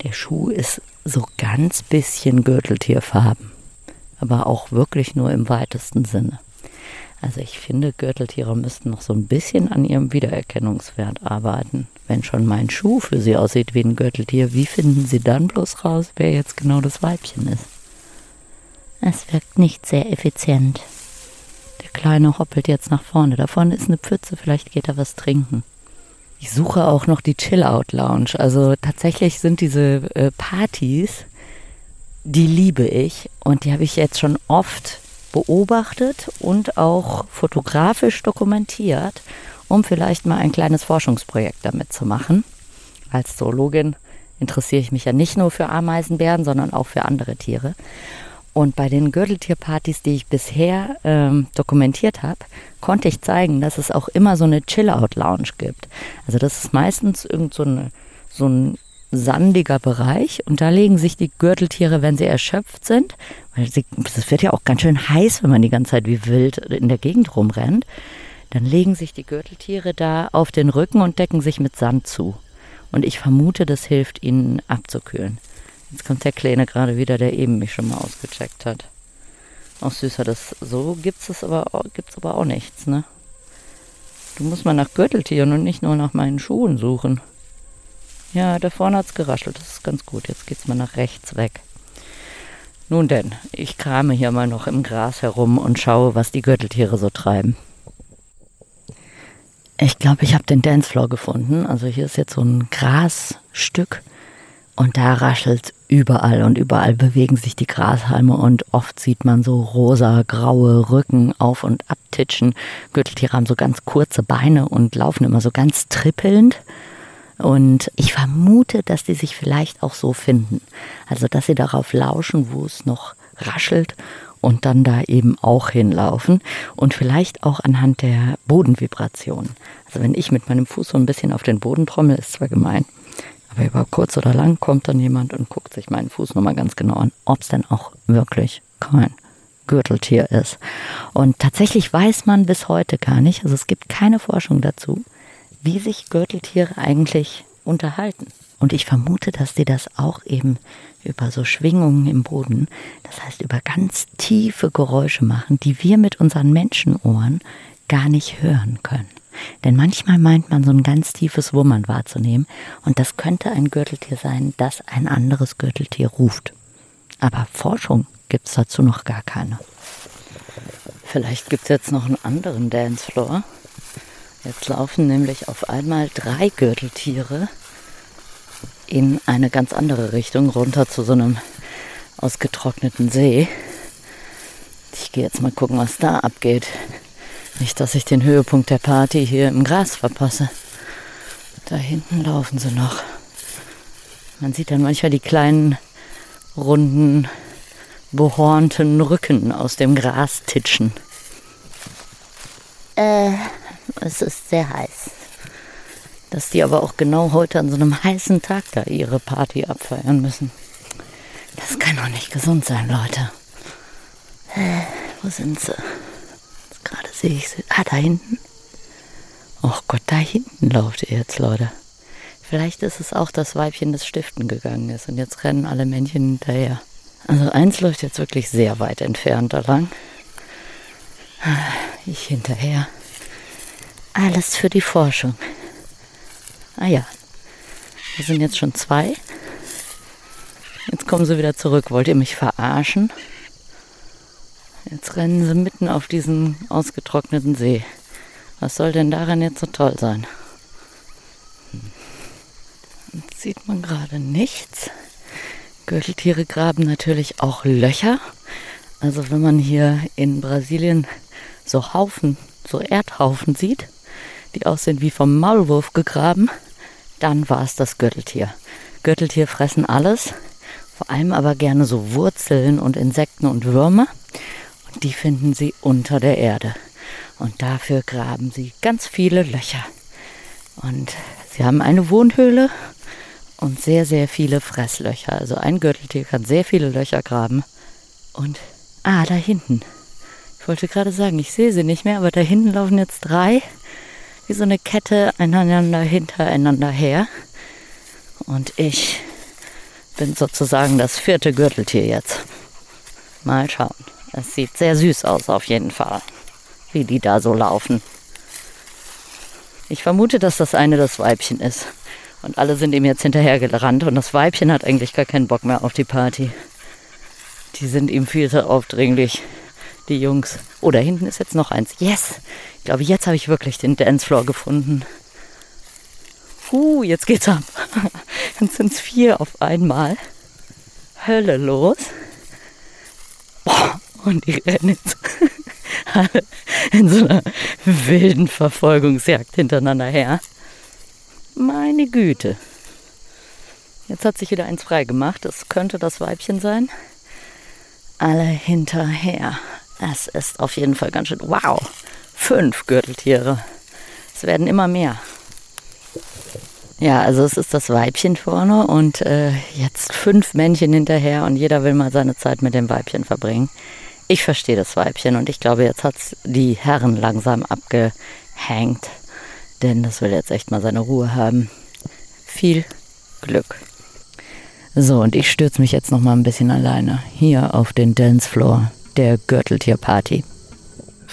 Der Schuh ist so ganz bisschen Gürteltierfarben. Aber auch wirklich nur im weitesten Sinne. Also ich finde, Gürteltiere müssten noch so ein bisschen an ihrem Wiedererkennungswert arbeiten. Wenn schon mein Schuh für sie aussieht wie ein Gürteltier, wie finden sie dann bloß raus, wer jetzt genau das Weibchen ist? Es wirkt nicht sehr effizient. Der Kleine hoppelt jetzt nach vorne. Da vorne ist eine Pfütze, vielleicht geht er was trinken. Ich suche auch noch die Chill-Out-Lounge. Also tatsächlich sind diese äh, Partys, die liebe ich und die habe ich jetzt schon oft beobachtet und auch fotografisch dokumentiert, um vielleicht mal ein kleines Forschungsprojekt damit zu machen. Als Zoologin interessiere ich mich ja nicht nur für Ameisenbären, sondern auch für andere Tiere. Und bei den Gürteltierpartys, die ich bisher ähm, dokumentiert habe, konnte ich zeigen, dass es auch immer so eine Chill-Out-Lounge gibt. Also das ist meistens irgend so, eine, so ein sandiger Bereich und da legen sich die Gürteltiere, wenn sie erschöpft sind, weil es wird ja auch ganz schön heiß, wenn man die ganze Zeit wie wild in der Gegend rumrennt, dann legen sich die Gürteltiere da auf den Rücken und decken sich mit Sand zu. Und ich vermute, das hilft ihnen abzukühlen. Jetzt kommt der Kleine gerade wieder, der eben mich schon mal ausgecheckt hat. Auch süßer, das so gibt's es aber gibt's aber auch nichts, ne? Du musst mal nach Gürteltieren und nicht nur nach meinen Schuhen suchen. Ja, da vorne hat's geraschelt, das ist ganz gut. Jetzt geht's mal nach rechts weg. Nun denn, ich krame hier mal noch im Gras herum und schaue, was die Gürteltiere so treiben. Ich glaube, ich habe den Dancefloor gefunden. Also hier ist jetzt so ein Grasstück und da raschelt überall und überall bewegen sich die Grashalme und oft sieht man so rosa, graue Rücken auf und abtitschen. Gürteltiere haben so ganz kurze Beine und laufen immer so ganz trippelnd. Und ich vermute, dass die sich vielleicht auch so finden. Also, dass sie darauf lauschen, wo es noch raschelt und dann da eben auch hinlaufen und vielleicht auch anhand der Bodenvibration. Also wenn ich mit meinem Fuß so ein bisschen auf den Boden trommel, ist zwar gemein, aber über kurz oder lang kommt dann jemand und guckt sich meinen Fuß nochmal ganz genau an, ob es denn auch wirklich kein Gürteltier ist. Und tatsächlich weiß man bis heute gar nicht, also es gibt keine Forschung dazu, wie sich Gürteltiere eigentlich unterhalten. Und ich vermute, dass die das auch eben über so Schwingungen im Boden, das heißt über ganz tiefe Geräusche machen, die wir mit unseren Menschenohren gar nicht hören können. Denn manchmal meint man so ein ganz tiefes Wummern wahrzunehmen und das könnte ein Gürteltier sein, das ein anderes Gürteltier ruft. Aber Forschung gibt es dazu noch gar keine. Vielleicht gibt es jetzt noch einen anderen Dancefloor. Jetzt laufen nämlich auf einmal drei Gürteltiere in eine ganz andere Richtung, runter zu so einem ausgetrockneten See. Ich gehe jetzt mal gucken, was da abgeht. Nicht, dass ich den Höhepunkt der Party hier im Gras verpasse. Da hinten laufen sie noch. Man sieht dann manchmal die kleinen, runden, behornten Rücken aus dem Gras titschen. Äh, es ist sehr heiß. Dass die aber auch genau heute an so einem heißen Tag da ihre Party abfeiern müssen. Das kann doch nicht gesund sein, Leute. Äh, wo sind sie? Sehe ich. Ah, da hinten. Oh Gott, da hinten lauft ihr jetzt, Leute. Vielleicht ist es auch das Weibchen, das stiften gegangen ist. Und jetzt rennen alle Männchen hinterher. Also eins läuft jetzt wirklich sehr weit entfernt da lang. Ah, ich hinterher. Alles für die Forschung. Ah ja, wir sind jetzt schon zwei. Jetzt kommen sie wieder zurück. Wollt ihr mich verarschen? Jetzt rennen sie mitten auf diesen ausgetrockneten See. Was soll denn daran jetzt so toll sein? Jetzt sieht man gerade nichts. Gürteltiere graben natürlich auch Löcher. Also wenn man hier in Brasilien so Haufen, so Erdhaufen sieht, die aussehen wie vom Maulwurf gegraben, dann war es das Gürteltier. Gürteltier fressen alles, vor allem aber gerne so Wurzeln und Insekten und Würmer die finden sie unter der Erde. Und dafür graben sie ganz viele Löcher. Und sie haben eine Wohnhöhle und sehr, sehr viele Fresslöcher. Also ein Gürteltier kann sehr viele Löcher graben. Und, ah, da hinten. Ich wollte gerade sagen, ich sehe sie nicht mehr, aber da hinten laufen jetzt drei, wie so eine Kette, einander hintereinander her. Und ich bin sozusagen das vierte Gürteltier jetzt. Mal schauen. Es sieht sehr süß aus auf jeden Fall, wie die da so laufen. Ich vermute, dass das eine das Weibchen ist. Und alle sind ihm jetzt hinterhergerannt und das Weibchen hat eigentlich gar keinen Bock mehr auf die Party. Die sind ihm viel zu aufdringlich. die Jungs. Oh, da hinten ist jetzt noch eins. Yes! Ich glaube, jetzt habe ich wirklich den Dancefloor gefunden. Uh, jetzt geht's ab. Jetzt sind es vier auf einmal. Hölle los. Boah, und die rennen jetzt alle in so einer wilden Verfolgungsjagd hintereinander her. Meine Güte. Jetzt hat sich wieder eins freigemacht. Das könnte das Weibchen sein. Alle hinterher. Es ist auf jeden Fall ganz schön. Wow! Fünf Gürteltiere. Es werden immer mehr. Ja, also es ist das Weibchen vorne und äh, jetzt fünf Männchen hinterher und jeder will mal seine Zeit mit dem Weibchen verbringen. Ich verstehe das Weibchen und ich glaube, jetzt hat es die Herren langsam abgehängt, denn das will jetzt echt mal seine Ruhe haben. Viel Glück. So, und ich stürze mich jetzt noch mal ein bisschen alleine hier auf den Dancefloor der Gürteltierparty.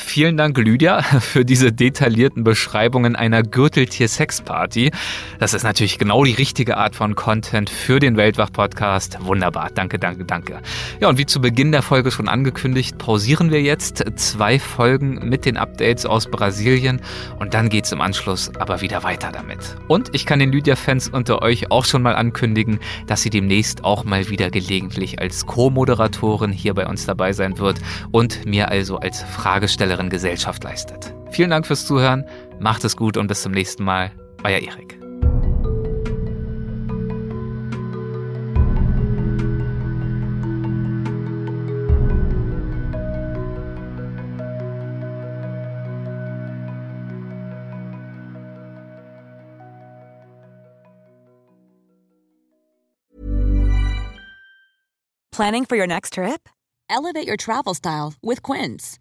Vielen Dank, Lydia, für diese detaillierten Beschreibungen einer Gürteltier-Sex-Party. Das ist natürlich genau die richtige Art von Content für den Weltwach-Podcast. Wunderbar. Danke, danke, danke. Ja, und wie zu Beginn der Folge schon angekündigt, pausieren wir jetzt zwei Folgen mit den Updates aus Brasilien und dann geht's im Anschluss aber wieder weiter damit. Und ich kann den Lydia-Fans unter euch auch schon mal ankündigen, dass sie demnächst auch mal wieder gelegentlich als Co-Moderatorin hier bei uns dabei sein wird und mir also als Fragesteller Darstellerin Gesellschaft leistet. Vielen Dank fürs Zuhören, macht es gut und bis zum nächsten Mal. Euer Erik. Planning for your next trip? Elevate your travel style with Quince.